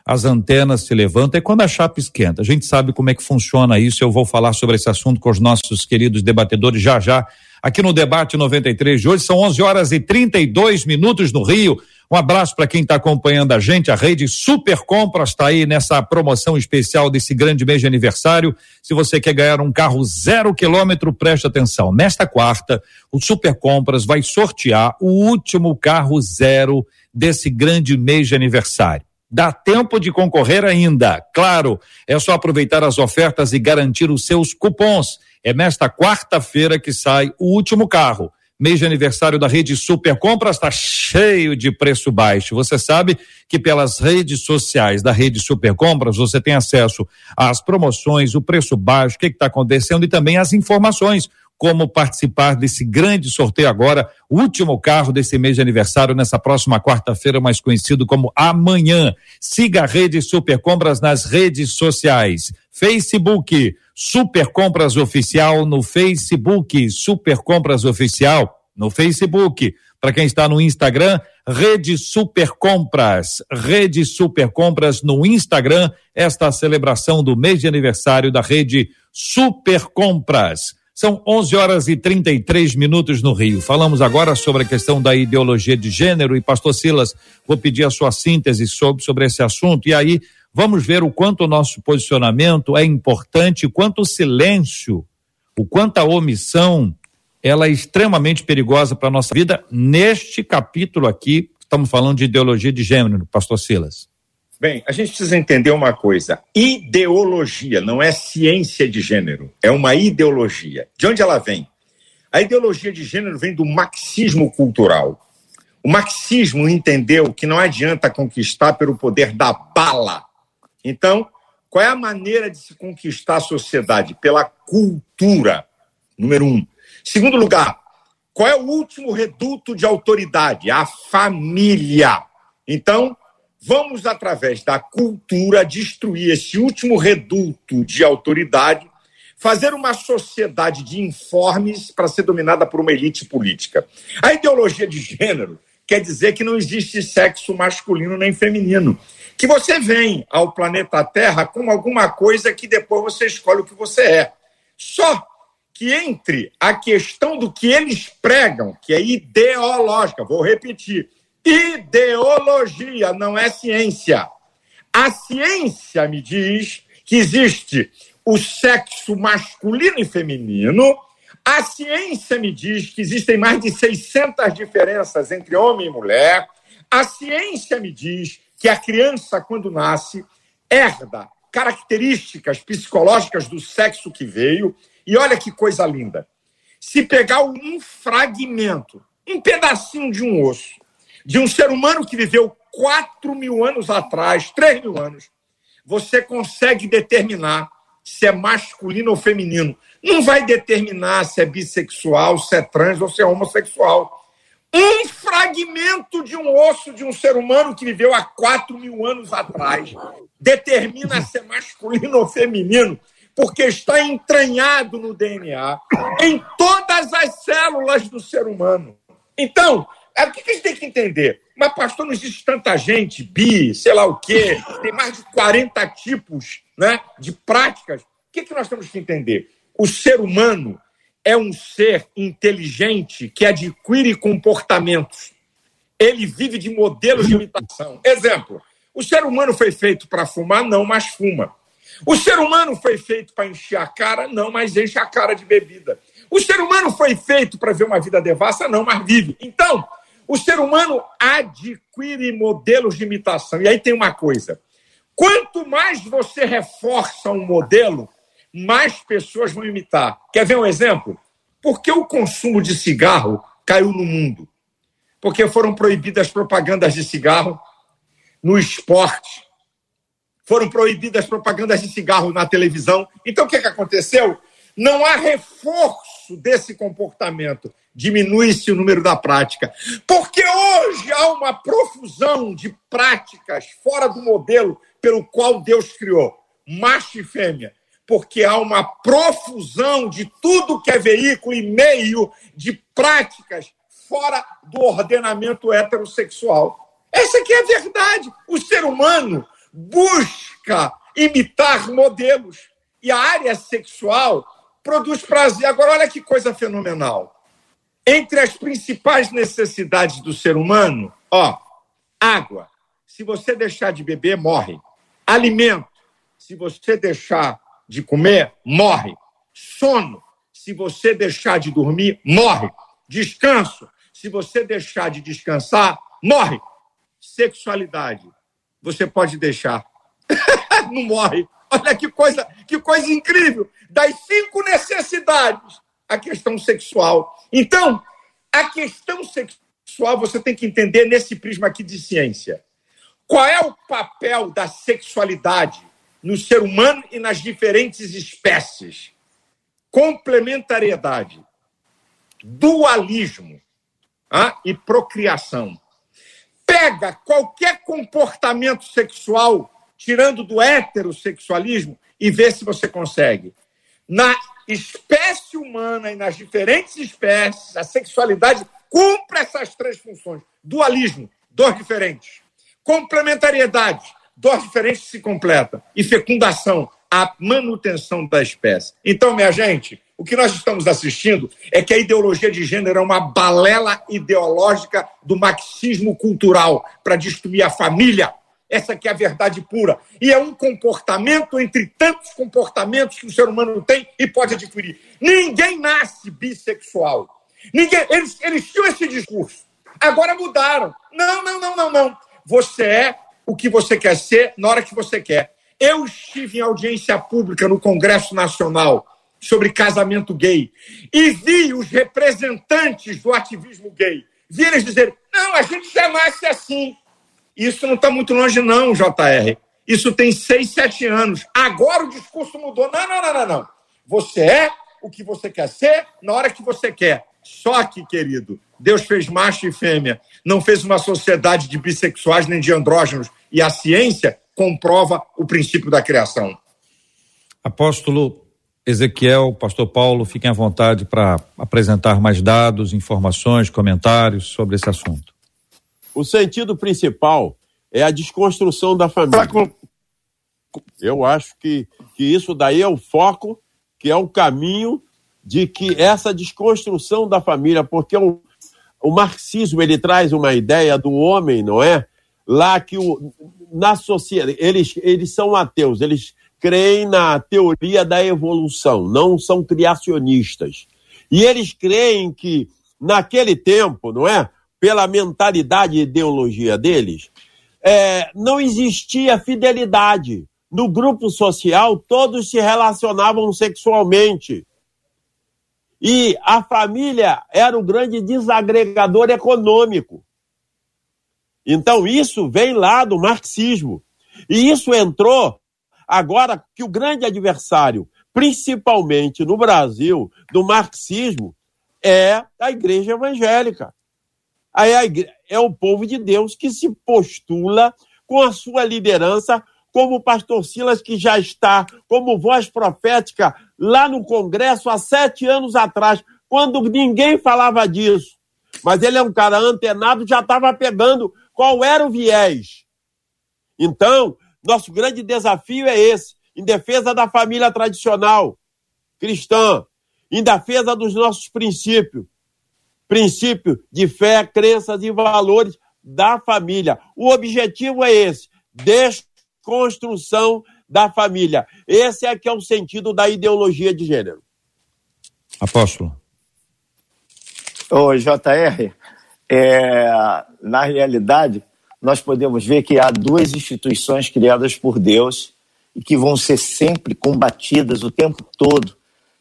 as antenas se levantam, é quando a chapa esquenta. A gente sabe como é que funciona isso, eu vou falar sobre esse assunto com os nossos queridos debatedores já já, aqui no debate 93 de hoje, são 11 horas e 32 minutos no Rio. Um abraço para quem está acompanhando a gente. A rede Super Compras está aí nessa promoção especial desse grande mês de aniversário. Se você quer ganhar um carro zero quilômetro, preste atenção. Nesta quarta, o Super Compras vai sortear o último carro zero desse grande mês de aniversário. Dá tempo de concorrer ainda. Claro, é só aproveitar as ofertas e garantir os seus cupons. É nesta quarta-feira que sai o último carro mês de aniversário da rede Super Compras está cheio de preço baixo. Você sabe que pelas redes sociais da rede Super Compras você tem acesso às promoções, o preço baixo, o que está acontecendo e também as informações como participar desse grande sorteio agora, último carro desse mês de aniversário, nessa próxima quarta-feira, mais conhecido como amanhã. Siga a rede Super Compras nas redes sociais. Facebook, Super Compras Oficial no Facebook, Super Compras Oficial no Facebook. Para quem está no Instagram, Rede Super Compras, Rede Super Compras no Instagram, esta celebração do mês de aniversário da Rede Super Compras. São 11 horas e 33 minutos no Rio. Falamos agora sobre a questão da ideologia de gênero e pastor Silas, vou pedir a sua síntese sobre, sobre esse assunto e aí vamos ver o quanto o nosso posicionamento é importante, o quanto o silêncio, o quanto a omissão, ela é extremamente perigosa para a nossa vida. Neste capítulo aqui, estamos falando de ideologia de gênero, pastor Silas. Bem, a gente precisa entender uma coisa: ideologia não é ciência de gênero, é uma ideologia. De onde ela vem? A ideologia de gênero vem do marxismo cultural. O marxismo entendeu que não adianta conquistar pelo poder da bala. Então, qual é a maneira de se conquistar a sociedade? Pela cultura, número um. Segundo lugar, qual é o último reduto de autoridade? A família. Então, Vamos, através da cultura, destruir esse último reduto de autoridade, fazer uma sociedade de informes para ser dominada por uma elite política. A ideologia de gênero quer dizer que não existe sexo masculino nem feminino, que você vem ao planeta Terra com alguma coisa que depois você escolhe o que você é. Só que entre a questão do que eles pregam, que é ideológica, vou repetir, ideologia não é ciência. A ciência me diz que existe o sexo masculino e feminino. A ciência me diz que existem mais de 600 diferenças entre homem e mulher. A ciência me diz que a criança, quando nasce, herda características psicológicas do sexo que veio. E olha que coisa linda. Se pegar um fragmento, um pedacinho de um osso, de um ser humano que viveu 4 mil anos atrás, 3 mil anos, você consegue determinar se é masculino ou feminino. Não vai determinar se é bissexual, se é trans ou se é homossexual. Um fragmento de um osso de um ser humano que viveu há 4 mil anos atrás determina se é masculino ou feminino, porque está entranhado no DNA, em todas as células do ser humano. Então, é, o que a gente tem que entender? Mas, pastor, não existe tanta gente, bi, sei lá o quê, tem mais de 40 tipos né, de práticas. O que, que nós temos que entender? O ser humano é um ser inteligente que adquire comportamentos. Ele vive de modelos de imitação. Exemplo: o ser humano foi feito para fumar, não, mas fuma. O ser humano foi feito para encher a cara, não, mas enche a cara de bebida. O ser humano foi feito para ver uma vida devassa, não, mas vive. Então, o ser humano adquire modelos de imitação. E aí tem uma coisa: quanto mais você reforça um modelo, mais pessoas vão imitar. Quer ver um exemplo? Por que o consumo de cigarro caiu no mundo? Porque foram proibidas propagandas de cigarro no esporte, foram proibidas propagandas de cigarro na televisão. Então, o que, que aconteceu? Não há reforço desse comportamento, diminui-se o número da prática. Porque hoje há uma profusão de práticas fora do modelo pelo qual Deus criou, macho e fêmea porque há uma profusão de tudo que é veículo e meio de práticas fora do ordenamento heterossexual. Essa aqui é a verdade. O ser humano busca imitar modelos e a área sexual produz prazer. Agora, olha que coisa fenomenal. Entre as principais necessidades do ser humano, ó, água. Se você deixar de beber, morre. Alimento. Se você deixar de comer, morre. Sono, se você deixar de dormir, morre. Descanso, se você deixar de descansar, morre. Sexualidade, você pode deixar. Não morre. Olha que coisa, que coisa incrível. Das cinco necessidades, a questão sexual. Então, a questão sexual você tem que entender nesse prisma aqui de ciência. Qual é o papel da sexualidade no ser humano e nas diferentes espécies. Complementariedade, dualismo ah, e procriação. Pega qualquer comportamento sexual, tirando do heterossexualismo, e vê se você consegue. Na espécie humana e nas diferentes espécies, a sexualidade cumpre essas três funções. Dualismo, dor diferentes. Complementariedade, doses diferentes se completam. E fecundação, a manutenção da espécie. Então, minha gente, o que nós estamos assistindo é que a ideologia de gênero é uma balela ideológica do marxismo cultural para destruir a família. Essa que é a verdade pura. E é um comportamento entre tantos comportamentos que o ser humano tem e pode adquirir. Ninguém nasce bissexual. Ninguém, eles, eles tinham esse discurso. Agora mudaram. Não, não, não, não, não. Você é o que você quer ser na hora que você quer. Eu estive em audiência pública no Congresso Nacional sobre casamento gay e vi os representantes do ativismo gay vir eles dizer: não, a gente já nasce assim. Isso não está muito longe, não, JR. Isso tem seis, sete anos. Agora o discurso mudou. Não, não, não, não, não. Você é o que você quer ser na hora que você quer. Só que, querido, Deus fez macho e fêmea, não fez uma sociedade de bissexuais nem de andrógenos. E a ciência comprova o princípio da criação. Apóstolo Ezequiel, Pastor Paulo, fiquem à vontade para apresentar mais dados, informações, comentários sobre esse assunto. O sentido principal é a desconstrução da família. Eu acho que, que isso daí é o foco, que é o caminho de que essa desconstrução da família, porque o, o marxismo ele traz uma ideia do homem, não é? Lá que o, na sociedade, eles, eles são ateus, eles creem na teoria da evolução, não são criacionistas. E eles creem que naquele tempo, não é? Pela mentalidade e ideologia deles, é, não existia fidelidade. No grupo social, todos se relacionavam sexualmente. E a família era o grande desagregador econômico. Então, isso vem lá do marxismo. E isso entrou agora que o grande adversário, principalmente no Brasil, do marxismo, é a igreja evangélica. É o povo de Deus que se postula com a sua liderança, como o pastor Silas, que já está como voz profética lá no Congresso há sete anos atrás, quando ninguém falava disso. Mas ele é um cara antenado, já estava pegando qual era o viés. Então, nosso grande desafio é esse, em defesa da família tradicional cristã, em defesa dos nossos princípios. Princípio de fé, crenças e valores da família. O objetivo é esse: desconstrução da família. Esse é que é o sentido da ideologia de gênero. Apóstolo. Ô, JR, é, na realidade, nós podemos ver que há duas instituições criadas por Deus e que vão ser sempre combatidas o tempo todo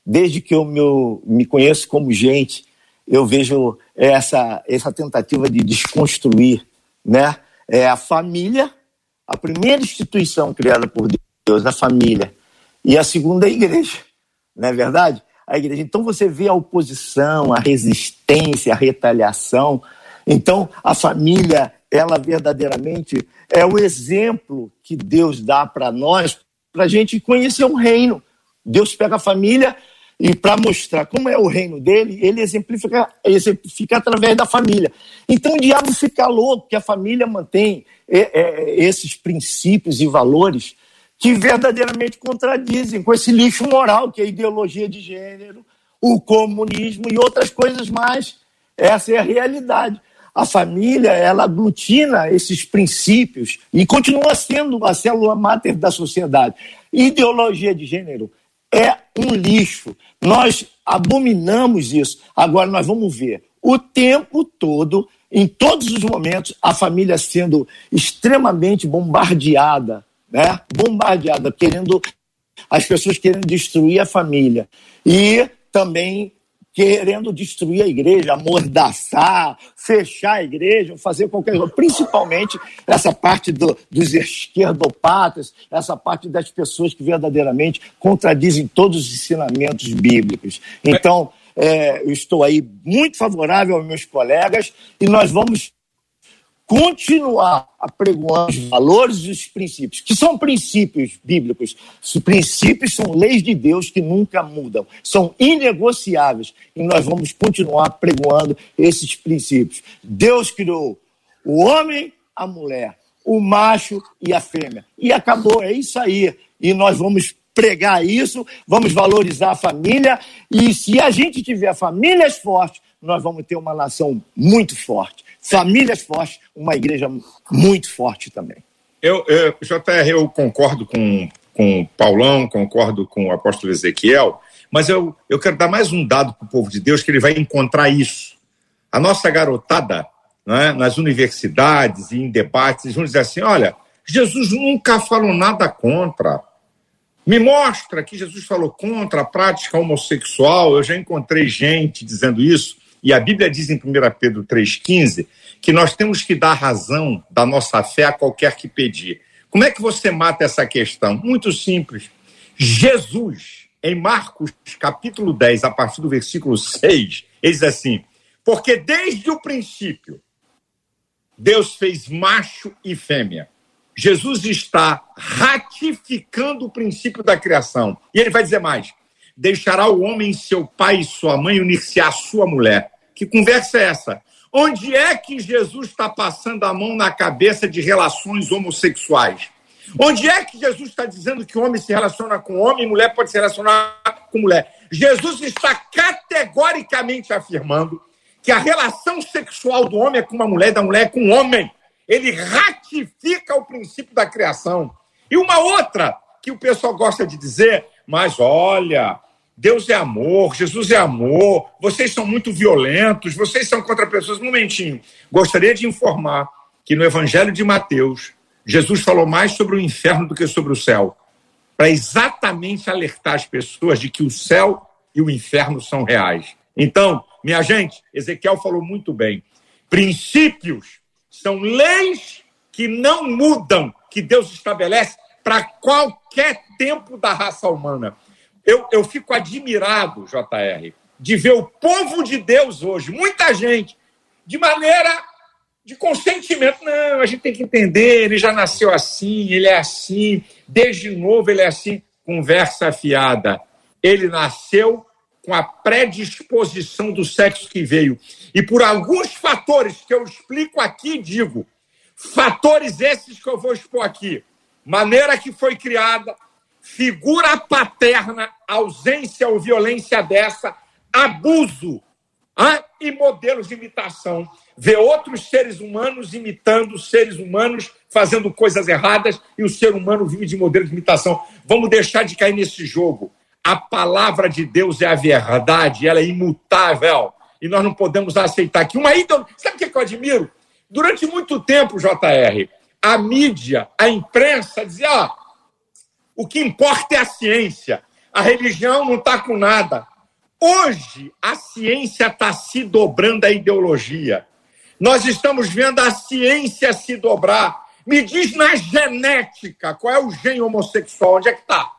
desde que eu me, me conheço como gente, eu vejo essa, essa tentativa de desconstruir né? é a família, a primeira instituição criada por Deus, a família, e a segunda é a igreja, não é verdade? A igreja. Então você vê a oposição, a resistência, a retaliação. Então a família, ela verdadeiramente é o exemplo que Deus dá para nós, para a gente conhecer o reino. Deus pega a família e para mostrar como é o reino dele, ele exemplifica, exemplifica através da família. Então o diabo fica louco que a família mantém é, é, esses princípios e valores que verdadeiramente contradizem com esse lixo moral que é a ideologia de gênero, o comunismo e outras coisas mais. Essa é a realidade. A família, ela aglutina esses princípios e continua sendo a célula máter da sociedade. Ideologia de gênero é um lixo. Nós abominamos isso. Agora nós vamos ver o tempo todo, em todos os momentos, a família sendo extremamente bombardeada, né? Bombardeada, querendo as pessoas querendo destruir a família. E também querendo destruir a igreja, amordaçar, fechar a igreja, fazer qualquer coisa. Principalmente essa parte do, dos esquerdopatas, essa parte das pessoas que verdadeiramente contradizem todos os ensinamentos bíblicos. Então, é, eu estou aí muito favorável aos meus colegas e nós vamos continuar apregoando os valores e os princípios, que são princípios bíblicos. Os princípios são leis de Deus que nunca mudam, são inegociáveis e nós vamos continuar apregoando esses princípios. Deus criou o homem, a mulher, o macho e a fêmea. E acabou, é isso aí. E nós vamos pregar isso, vamos valorizar a família e se a gente tiver famílias fortes, nós vamos ter uma nação muito forte famílias fortes, uma igreja muito forte também. Eu, eu JR, eu concordo com, com Paulão, concordo com o apóstolo Ezequiel, mas eu, eu quero dar mais um dado para o povo de Deus que ele vai encontrar isso. A nossa garotada, né, nas universidades e em debates, vão dizer assim: olha, Jesus nunca falou nada contra. Me mostra que Jesus falou contra a prática homossexual. Eu já encontrei gente dizendo isso. E a Bíblia diz em 1 Pedro 3,15 que nós temos que dar razão da nossa fé a qualquer que pedir. Como é que você mata essa questão? Muito simples. Jesus, em Marcos capítulo 10, a partir do versículo 6, ele diz assim: Porque desde o princípio Deus fez macho e fêmea. Jesus está ratificando o princípio da criação. E ele vai dizer mais: deixará o homem seu pai e sua mãe unir-se à sua mulher. Que conversa é essa? Onde é que Jesus está passando a mão na cabeça de relações homossexuais? Onde é que Jesus está dizendo que homem se relaciona com homem e mulher pode se relacionar com mulher? Jesus está categoricamente afirmando que a relação sexual do homem é com uma mulher da mulher é com um homem. Ele ratifica o princípio da criação. E uma outra que o pessoal gosta de dizer, mas olha, Deus é amor, Jesus é amor, vocês são muito violentos, vocês são contra pessoas. Um momentinho. Gostaria de informar que no Evangelho de Mateus, Jesus falou mais sobre o inferno do que sobre o céu, para exatamente alertar as pessoas de que o céu e o inferno são reais. Então, minha gente, Ezequiel falou muito bem. Princípios são leis que não mudam, que Deus estabelece para qualquer tempo da raça humana. Eu, eu fico admirado, JR, de ver o povo de Deus hoje, muita gente, de maneira de consentimento. Não, a gente tem que entender, ele já nasceu assim, ele é assim, desde novo ele é assim. Conversa fiada. Ele nasceu com a predisposição do sexo que veio. E por alguns fatores que eu explico aqui, digo, fatores esses que eu vou expor aqui. Maneira que foi criada, figura paterna, ausência ou violência dessa, abuso ah, e modelos de imitação ver outros seres humanos imitando seres humanos, fazendo coisas erradas, e o ser humano vive de modelo de imitação. Vamos deixar de cair nesse jogo. A palavra de Deus é a verdade, ela é imutável. E nós não podemos aceitar que uma ídolo. Sabe o que eu admiro? Durante muito tempo, JR, a mídia, a imprensa dizia: ó, o que importa é a ciência, a religião não está com nada. Hoje, a ciência está se dobrando à ideologia. Nós estamos vendo a ciência se dobrar. Me diz na genética qual é o gene homossexual, onde é que está?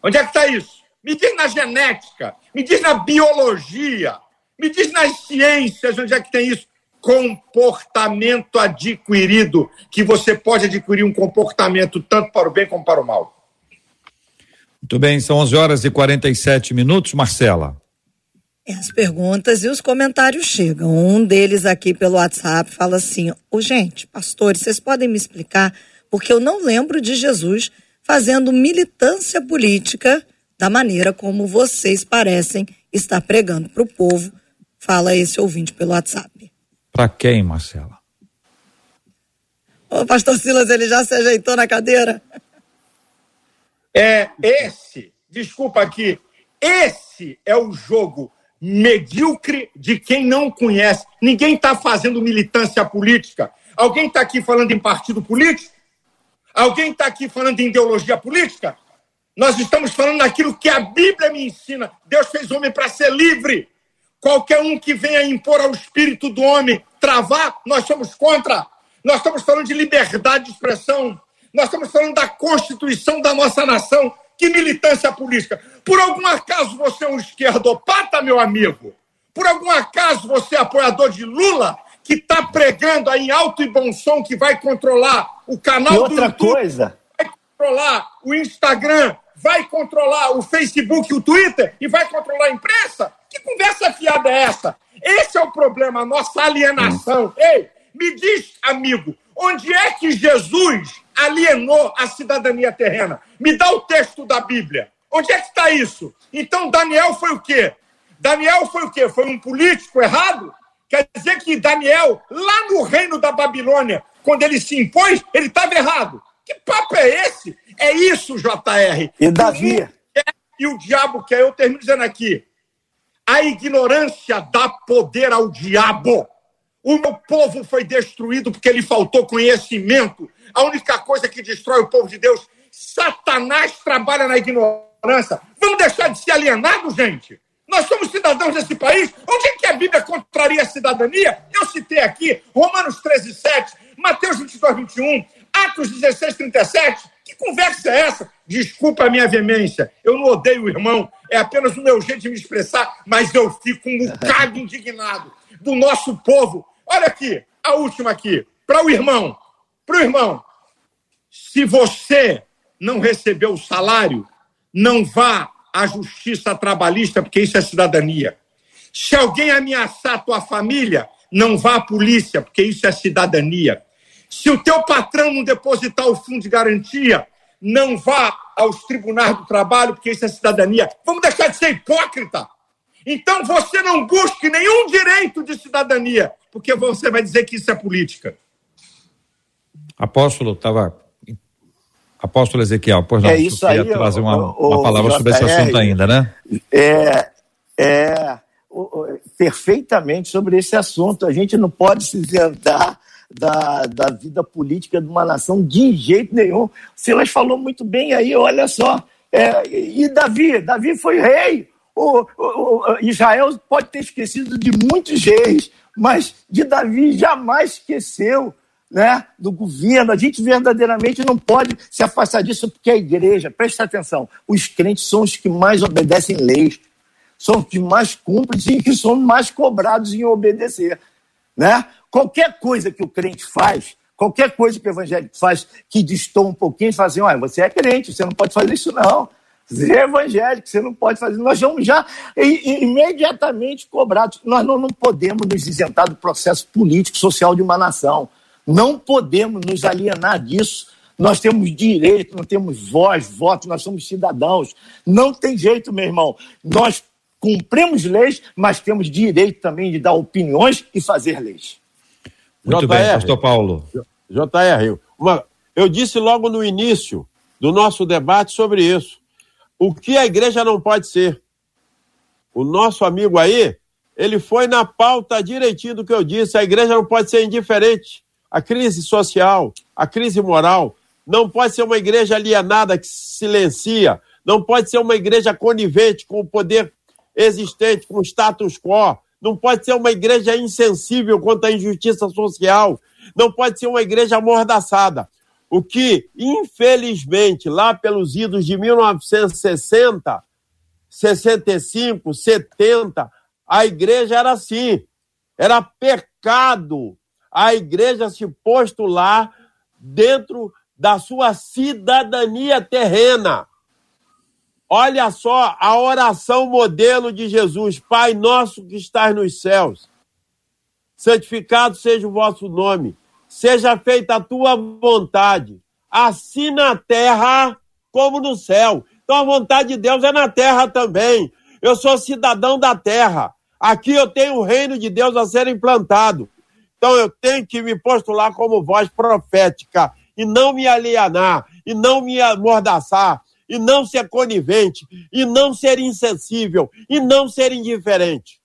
Onde é que está isso? Me diz na genética, me diz na biologia, me diz nas ciências onde é que tem isso. Comportamento adquirido, que você pode adquirir um comportamento tanto para o bem como para o mal. Muito bem, são 11 horas e 47 minutos, Marcela. As perguntas e os comentários chegam. Um deles aqui pelo WhatsApp fala assim: Ô, gente, pastores, vocês podem me explicar? Porque eu não lembro de Jesus fazendo militância política da maneira como vocês parecem estar pregando para o povo. Fala esse ouvinte pelo WhatsApp. Para quem, Marcela? Ô, pastor Silas, ele já se ajeitou na cadeira? É esse, desculpa aqui, esse é o jogo medíocre de quem não conhece. Ninguém está fazendo militância política. Alguém está aqui falando em partido político? Alguém está aqui falando em ideologia política? Nós estamos falando daquilo que a Bíblia me ensina. Deus fez homem para ser livre. Qualquer um que venha impor ao espírito do homem travar, nós somos contra. Nós estamos falando de liberdade de expressão. Nós estamos falando da constituição da nossa nação. Que militância política? Por algum acaso você é um esquerdopata, meu amigo? Por algum acaso você é apoiador de Lula, que está pregando aí em alto e bom som que vai controlar o canal e outra do YouTube, coisa. vai controlar o Instagram, vai controlar o Facebook, o Twitter e vai controlar a imprensa? Que conversa fiada é essa? Esse é o problema, a nossa alienação. Hum. Ei, me diz, amigo, onde é que Jesus alienou a cidadania terrena? Me dá o texto da Bíblia. Onde é que está isso? Então Daniel foi o quê? Daniel foi o quê? Foi um político errado? Quer dizer que Daniel, lá no reino da Babilônia, quando ele se impôs, ele estava errado. Que papo é esse? É isso, JR. E Davi? E o diabo quer. Eu termino dizendo aqui. A ignorância dá poder ao diabo. O meu povo foi destruído porque lhe faltou conhecimento. A única coisa que destrói o povo de Deus, Satanás trabalha na ignorância. Vamos deixar de ser alienados, gente? Nós somos cidadãos desse país. Onde é que a Bíblia contraria a cidadania? Eu citei aqui Romanos 13, 7, Mateus 22, 21, Atos 16, 37. Que conversa é essa? Desculpa a minha veemência. Eu não odeio o irmão. É apenas o meu jeito de me expressar, mas eu fico um bocado indignado do nosso povo. Olha aqui, a última aqui. Para o irmão. Para o irmão. Se você não recebeu o salário, não vá à justiça trabalhista, porque isso é cidadania. Se alguém ameaçar a tua família, não vá à polícia, porque isso é cidadania. Se o teu patrão não depositar o fundo de garantia, não vá aos tribunais do trabalho, porque isso é cidadania. Vamos deixar de ser hipócrita. Então você não busque nenhum direito de cidadania, porque você vai dizer que isso é política. Apóstolo, estava. Apóstolo Ezequiel, pois não, é isso aí, trazer uma, o, uma palavra sobre esse assunto ainda, né? É, é perfeitamente sobre esse assunto. A gente não pode se isentar da, da vida política de uma nação de jeito nenhum. O Silas falou muito bem aí, olha só. É, e Davi? Davi foi rei. O, o, o, Israel pode ter esquecido de muitos reis, mas de Davi jamais esqueceu né, do governo. A gente verdadeiramente não pode se afastar disso, porque a igreja, presta atenção, os crentes são os que mais obedecem leis, são os que mais cumprem e que são mais cobrados em obedecer. Né? Qualquer coisa que o crente faz, qualquer coisa que o evangélico faz que distou um pouquinho, fala assim: olha, você é crente, você não pode fazer isso, não. Você é evangélico, você não pode fazer. Nós vamos já imediatamente cobrados. Nós não, não podemos nos isentar do processo político, social de uma nação. Não podemos nos alienar disso. Nós temos direito, nós temos voz, voto, nós somos cidadãos. Não tem jeito, meu irmão. Nós cumprimos leis, mas temos direito também de dar opiniões e fazer leis. Muito JR, bem, pastor Paulo. JR, uma, eu disse logo no início do nosso debate sobre isso. O que a igreja não pode ser? O nosso amigo aí, ele foi na pauta direitinho do que eu disse. A igreja não pode ser indiferente. A crise social, a crise moral, não pode ser uma igreja alienada que silencia, não pode ser uma igreja conivente com o poder existente, com o status quo. Não pode ser uma igreja insensível quanto à injustiça social. Não pode ser uma igreja amordaçada. O que, infelizmente, lá pelos idos de 1960, 65, 70, a igreja era assim. Era pecado a igreja se postular dentro da sua cidadania terrena. Olha só a oração modelo de Jesus: Pai nosso que estás nos céus, santificado seja o vosso nome, seja feita a tua vontade, assim na terra como no céu. Então a vontade de Deus é na terra também. Eu sou cidadão da terra. Aqui eu tenho o reino de Deus a ser implantado. Então eu tenho que me postular como voz profética e não me alienar, e não me amordaçar, e não ser conivente, e não ser insensível, e não ser indiferente.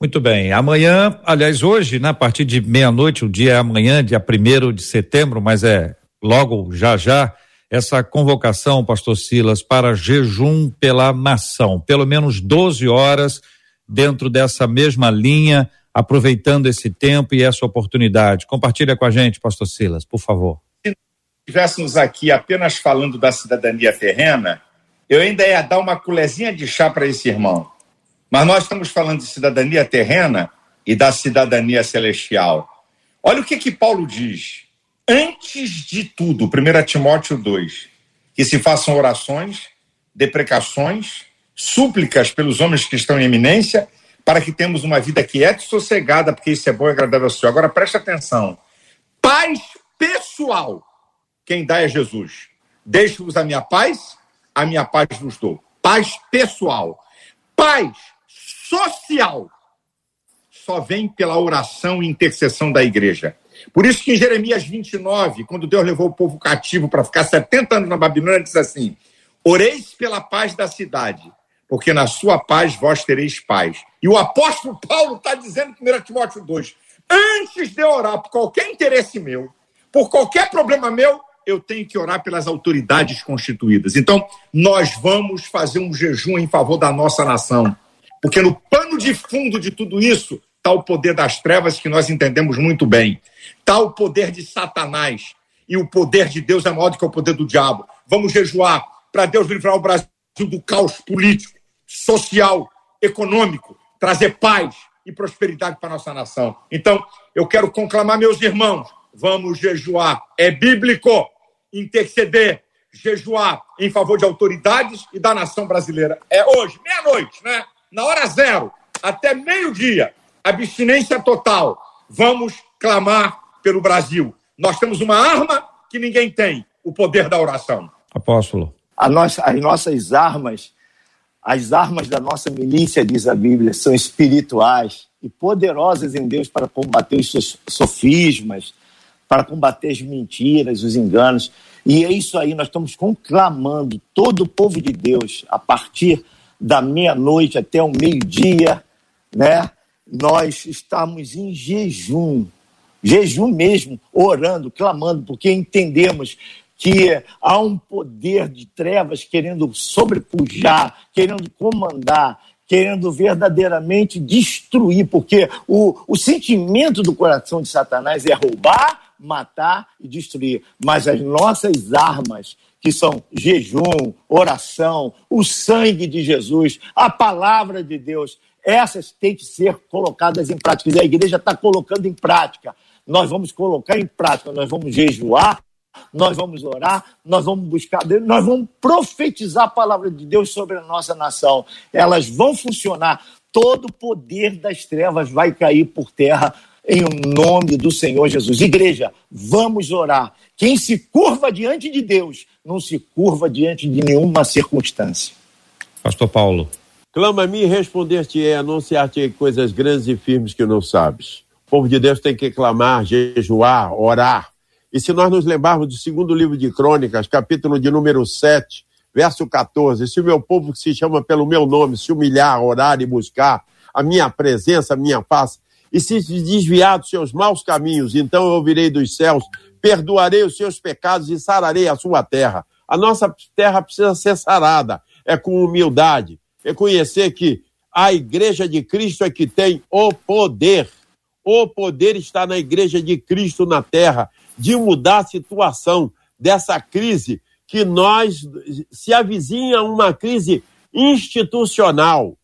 Muito bem. Amanhã, aliás, hoje, né, a partir de meia-noite, o dia é amanhã, dia primeiro de setembro, mas é logo já já, essa convocação, pastor Silas, para jejum pela nação. Pelo menos 12 horas dentro dessa mesma linha, aproveitando esse tempo e essa oportunidade. Compartilha com a gente, pastor Silas, por favor estivéssemos aqui apenas falando da cidadania terrena, eu ainda ia dar uma colherzinha de chá para esse irmão. Mas nós estamos falando de cidadania terrena e da cidadania celestial. Olha o que que Paulo diz. Antes de tudo, 1 Timóteo 2, que se façam orações, deprecações, súplicas pelos homens que estão em eminência, para que temos uma vida quieta e sossegada, porque isso é bom e agradável ao Senhor. Agora preste atenção. Paz pessoal quem dá é Jesus. Deixo-vos a minha paz, a minha paz vos dou. Paz pessoal. Paz social só vem pela oração e intercessão da igreja. Por isso que em Jeremias 29, quando Deus levou o povo cativo para ficar 70 anos na Babilônia, diz assim: Oreis pela paz da cidade, porque na sua paz vós tereis paz. E o apóstolo Paulo está dizendo em 1 Timóteo 2: Antes de orar por qualquer interesse meu, por qualquer problema meu, eu tenho que orar pelas autoridades constituídas. Então, nós vamos fazer um jejum em favor da nossa nação. Porque no pano de fundo de tudo isso está o poder das trevas, que nós entendemos muito bem. Está o poder de Satanás. E o poder de Deus é maior do que o poder do diabo. Vamos jejuar para Deus livrar o Brasil do caos político, social, econômico, trazer paz e prosperidade para a nossa nação. Então, eu quero conclamar meus irmãos, vamos jejuar. É bíblico interceder, jejuar em favor de autoridades e da nação brasileira. É hoje, meia-noite, né? Na hora zero, até meio-dia, abstinência total. Vamos clamar pelo Brasil. Nós temos uma arma que ninguém tem: o poder da oração. Apóstolo. Nossa, as nossas armas, as armas da nossa milícia, diz a Bíblia, são espirituais e poderosas em Deus para combater os sofismas, para combater as mentiras, os enganos. E é isso aí, nós estamos conclamando todo o povo de Deus a partir da meia-noite até o meio-dia, né? Nós estamos em jejum, jejum mesmo, orando, clamando, porque entendemos que há um poder de trevas querendo sobrepujar, querendo comandar, querendo verdadeiramente destruir, porque o, o sentimento do coração de Satanás é roubar, matar e destruir. Mas as nossas armas, que são jejum, oração, o sangue de Jesus, a palavra de Deus, essas têm que ser colocadas em prática. E a igreja está colocando em prática. Nós vamos colocar em prática, nós vamos jejuar, nós vamos orar, nós vamos buscar Deus, nós vamos profetizar a palavra de Deus sobre a nossa nação. Elas vão funcionar. Todo o poder das trevas vai cair por terra em nome do Senhor Jesus. Igreja, vamos orar. Quem se curva diante de Deus não se curva diante de nenhuma circunstância. Pastor Paulo. Clama a mim e responder-te-ei, anunciar-te coisas grandes e firmes que não sabes. O povo de Deus tem que clamar, jejuar, orar. E se nós nos lembrarmos do segundo livro de Crônicas, capítulo de número 7, verso 14, se o meu povo que se chama pelo meu nome se humilhar, orar e buscar a minha presença, a minha face, e se desviar dos seus maus caminhos, então eu ouvirei dos céus, perdoarei os seus pecados e sararei a sua terra. A nossa terra precisa ser sarada, é com humildade, reconhecer que a igreja de Cristo é que tem o poder. O poder está na igreja de Cristo na terra de mudar a situação dessa crise que nós se avizinha uma crise institucional.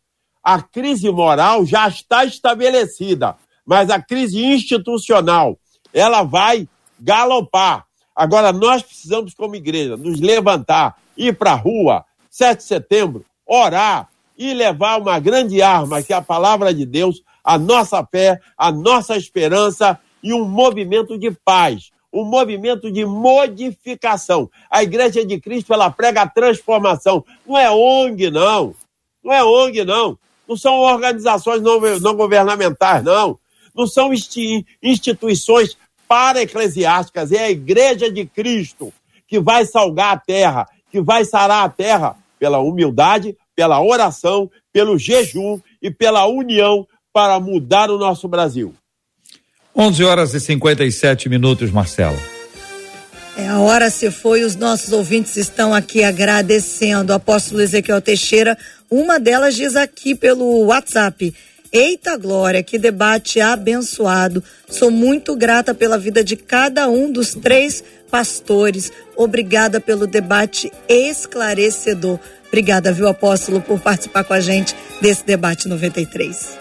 A crise moral já está estabelecida, mas a crise institucional, ela vai galopar. Agora, nós precisamos, como igreja, nos levantar, ir para a rua, 7 de setembro, orar e levar uma grande arma, que é a palavra de Deus, a nossa fé, a nossa esperança e um movimento de paz, um movimento de modificação. A Igreja de Cristo, ela prega a transformação. Não é ONG, não. Não é ONG, não. Não são organizações não, não governamentais, não. Não são instituições para-eclesiásticas. É a Igreja de Cristo que vai salgar a terra, que vai sarar a terra pela humildade, pela oração, pelo jejum e pela união para mudar o nosso Brasil. 11 horas e 57 minutos, Marcelo. É, a hora se foi, os nossos ouvintes estão aqui agradecendo. Apóstolo Ezequiel Teixeira, uma delas diz aqui pelo WhatsApp. Eita glória, que debate abençoado. Sou muito grata pela vida de cada um dos três pastores. Obrigada pelo debate esclarecedor. Obrigada, viu, apóstolo, por participar com a gente desse debate 93.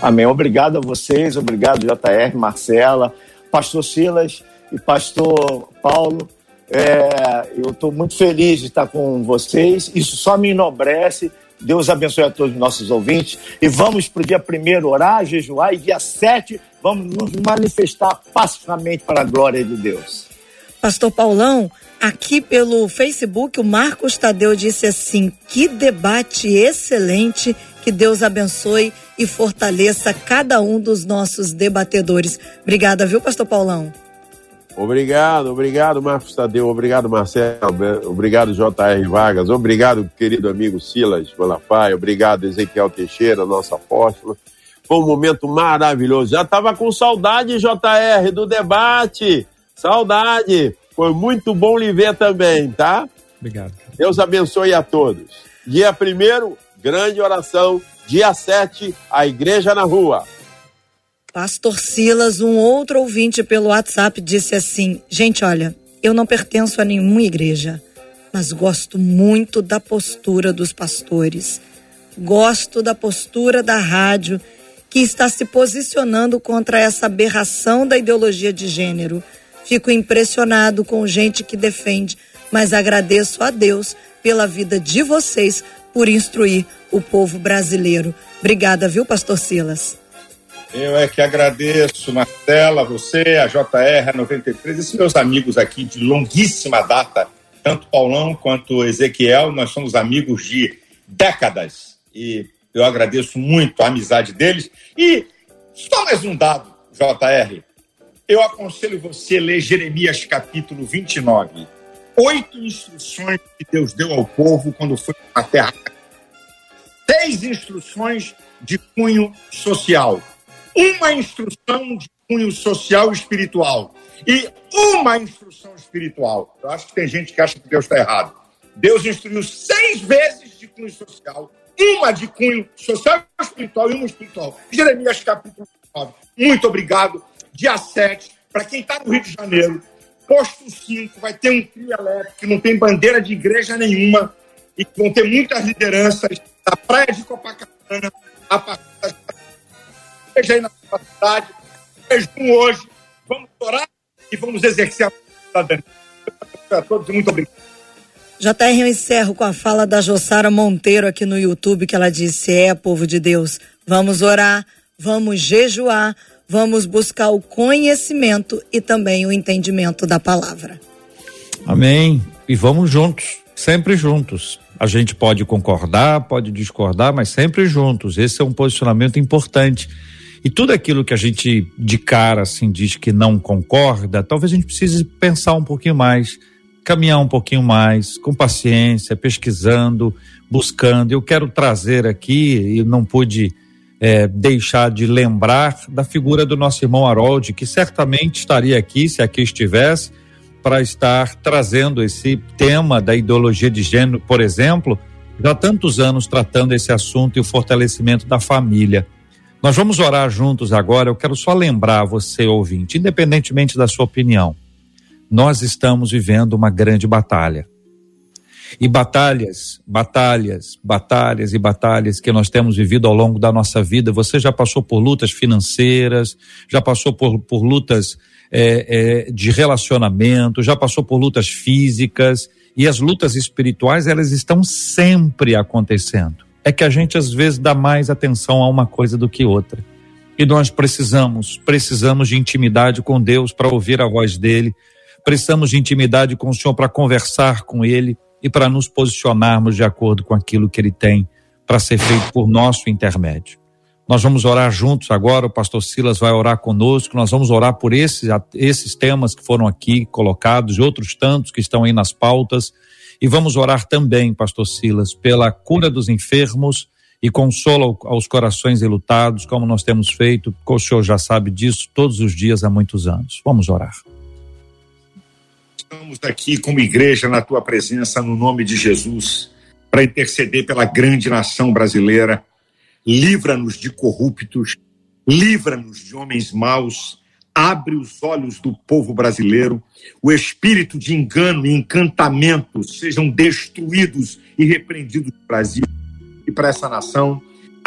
Amém. Obrigado a vocês, obrigado JR, Marcela, Pastor Silas e Pastor Paulo. É, eu estou muito feliz de estar com vocês. Isso só me enobrece. Deus abençoe a todos os nossos ouvintes. E vamos para o dia primeiro orar, jejuar, e dia 7 vamos nos manifestar pacificamente para a glória de Deus. Pastor Paulão, aqui pelo Facebook, o Marcos Tadeu disse assim: que debate excelente que Deus abençoe e fortaleça cada um dos nossos debatedores. Obrigada, viu, Pastor Paulão? Obrigado, obrigado, Marcos Tadeu, obrigado, Marcelo, obrigado, J.R. Vargas, obrigado, querido amigo Silas Malafaia, obrigado, Ezequiel Teixeira, nosso apóstolo. Foi um momento maravilhoso. Já estava com saudade, J.R., do debate. Saudade. Foi muito bom lhe ver também, tá? Obrigado. Deus abençoe a todos. Dia primeiro, grande oração. Dia 7, a igreja na rua. Pastor Silas, um outro ouvinte pelo WhatsApp, disse assim: Gente, olha, eu não pertenço a nenhuma igreja, mas gosto muito da postura dos pastores. Gosto da postura da rádio, que está se posicionando contra essa aberração da ideologia de gênero. Fico impressionado com gente que defende, mas agradeço a Deus pela vida de vocês por instruir o povo brasileiro. Obrigada, viu, pastor Silas? Eu é que agradeço, Marcela, você, a JR, a 93, esses meus amigos aqui de longuíssima data, tanto Paulão quanto Ezequiel, nós somos amigos de décadas e eu agradeço muito a amizade deles. E só mais um dado, JR. Eu aconselho você a ler Jeremias capítulo 29. Oito instruções que Deus deu ao povo quando foi a terra. Seis instruções de cunho social uma instrução de cunho social e espiritual e uma instrução espiritual. Eu acho que tem gente que acha que Deus está errado. Deus instruiu seis vezes de cunho social, uma de cunho social e espiritual e uma espiritual. Jeremias capítulo 9. Muito obrigado. Dia 7, para quem está no Rio de Janeiro, posto 5, vai ter um trio elétrico que não tem bandeira de igreja nenhuma e vão ter muitas lideranças da praia de Copacabana a partir esteja aí na cidade, jejum hoje, vamos orar e vamos exercer a cidadania. A todos muito obrigado. JR, eu encerro com a fala da Jossara Monteiro aqui no YouTube, que ela disse: É, povo de Deus, vamos orar, vamos jejuar, vamos buscar o conhecimento e também o entendimento da palavra. Amém. E vamos juntos, sempre juntos. A gente pode concordar, pode discordar, mas sempre juntos. Esse é um posicionamento importante. E tudo aquilo que a gente de cara assim diz que não concorda, talvez a gente precise pensar um pouquinho mais, caminhar um pouquinho mais, com paciência, pesquisando, buscando. Eu quero trazer aqui, e não pude é, deixar de lembrar da figura do nosso irmão Harold, que certamente estaria aqui, se aqui estivesse, para estar trazendo esse tema da ideologia de gênero, por exemplo, já há tantos anos tratando esse assunto e o fortalecimento da família. Nós vamos orar juntos agora. Eu quero só lembrar você, ouvinte, independentemente da sua opinião, nós estamos vivendo uma grande batalha. E batalhas, batalhas, batalhas e batalhas que nós temos vivido ao longo da nossa vida. Você já passou por lutas financeiras, já passou por, por lutas é, é, de relacionamento, já passou por lutas físicas. E as lutas espirituais, elas estão sempre acontecendo é que a gente às vezes dá mais atenção a uma coisa do que outra. E nós precisamos, precisamos de intimidade com Deus para ouvir a voz dele, precisamos de intimidade com o Senhor para conversar com ele e para nos posicionarmos de acordo com aquilo que ele tem para ser feito por nosso intermédio. Nós vamos orar juntos agora, o pastor Silas vai orar conosco, nós vamos orar por esses, esses temas que foram aqui colocados e outros tantos que estão aí nas pautas e vamos orar também, pastor Silas, pela cura dos enfermos e consolo aos corações enlutados, como nós temos feito, o senhor já sabe disso, todos os dias há muitos anos. Vamos orar. Estamos aqui como igreja na tua presença, no nome de Jesus, para interceder pela grande nação brasileira. Livra-nos de corruptos, livra-nos de homens maus, abre os olhos do povo brasileiro, o espírito de engano e encantamento sejam destruídos e repreendidos no Brasil e para essa nação.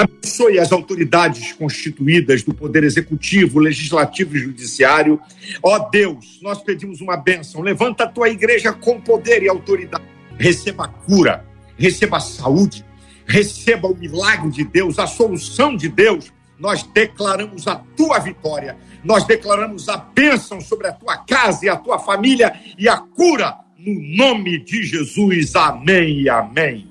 Abençoe as autoridades constituídas do Poder Executivo, Legislativo e Judiciário. Ó Deus, nós pedimos uma bênção. Levanta a tua igreja com poder e autoridade. Receba a cura, receba a saúde, receba o milagre de Deus, a solução de Deus. Nós declaramos a tua vitória nós declaramos a bênção sobre a tua casa e a tua família e a cura no nome de Jesus. Amém e amém.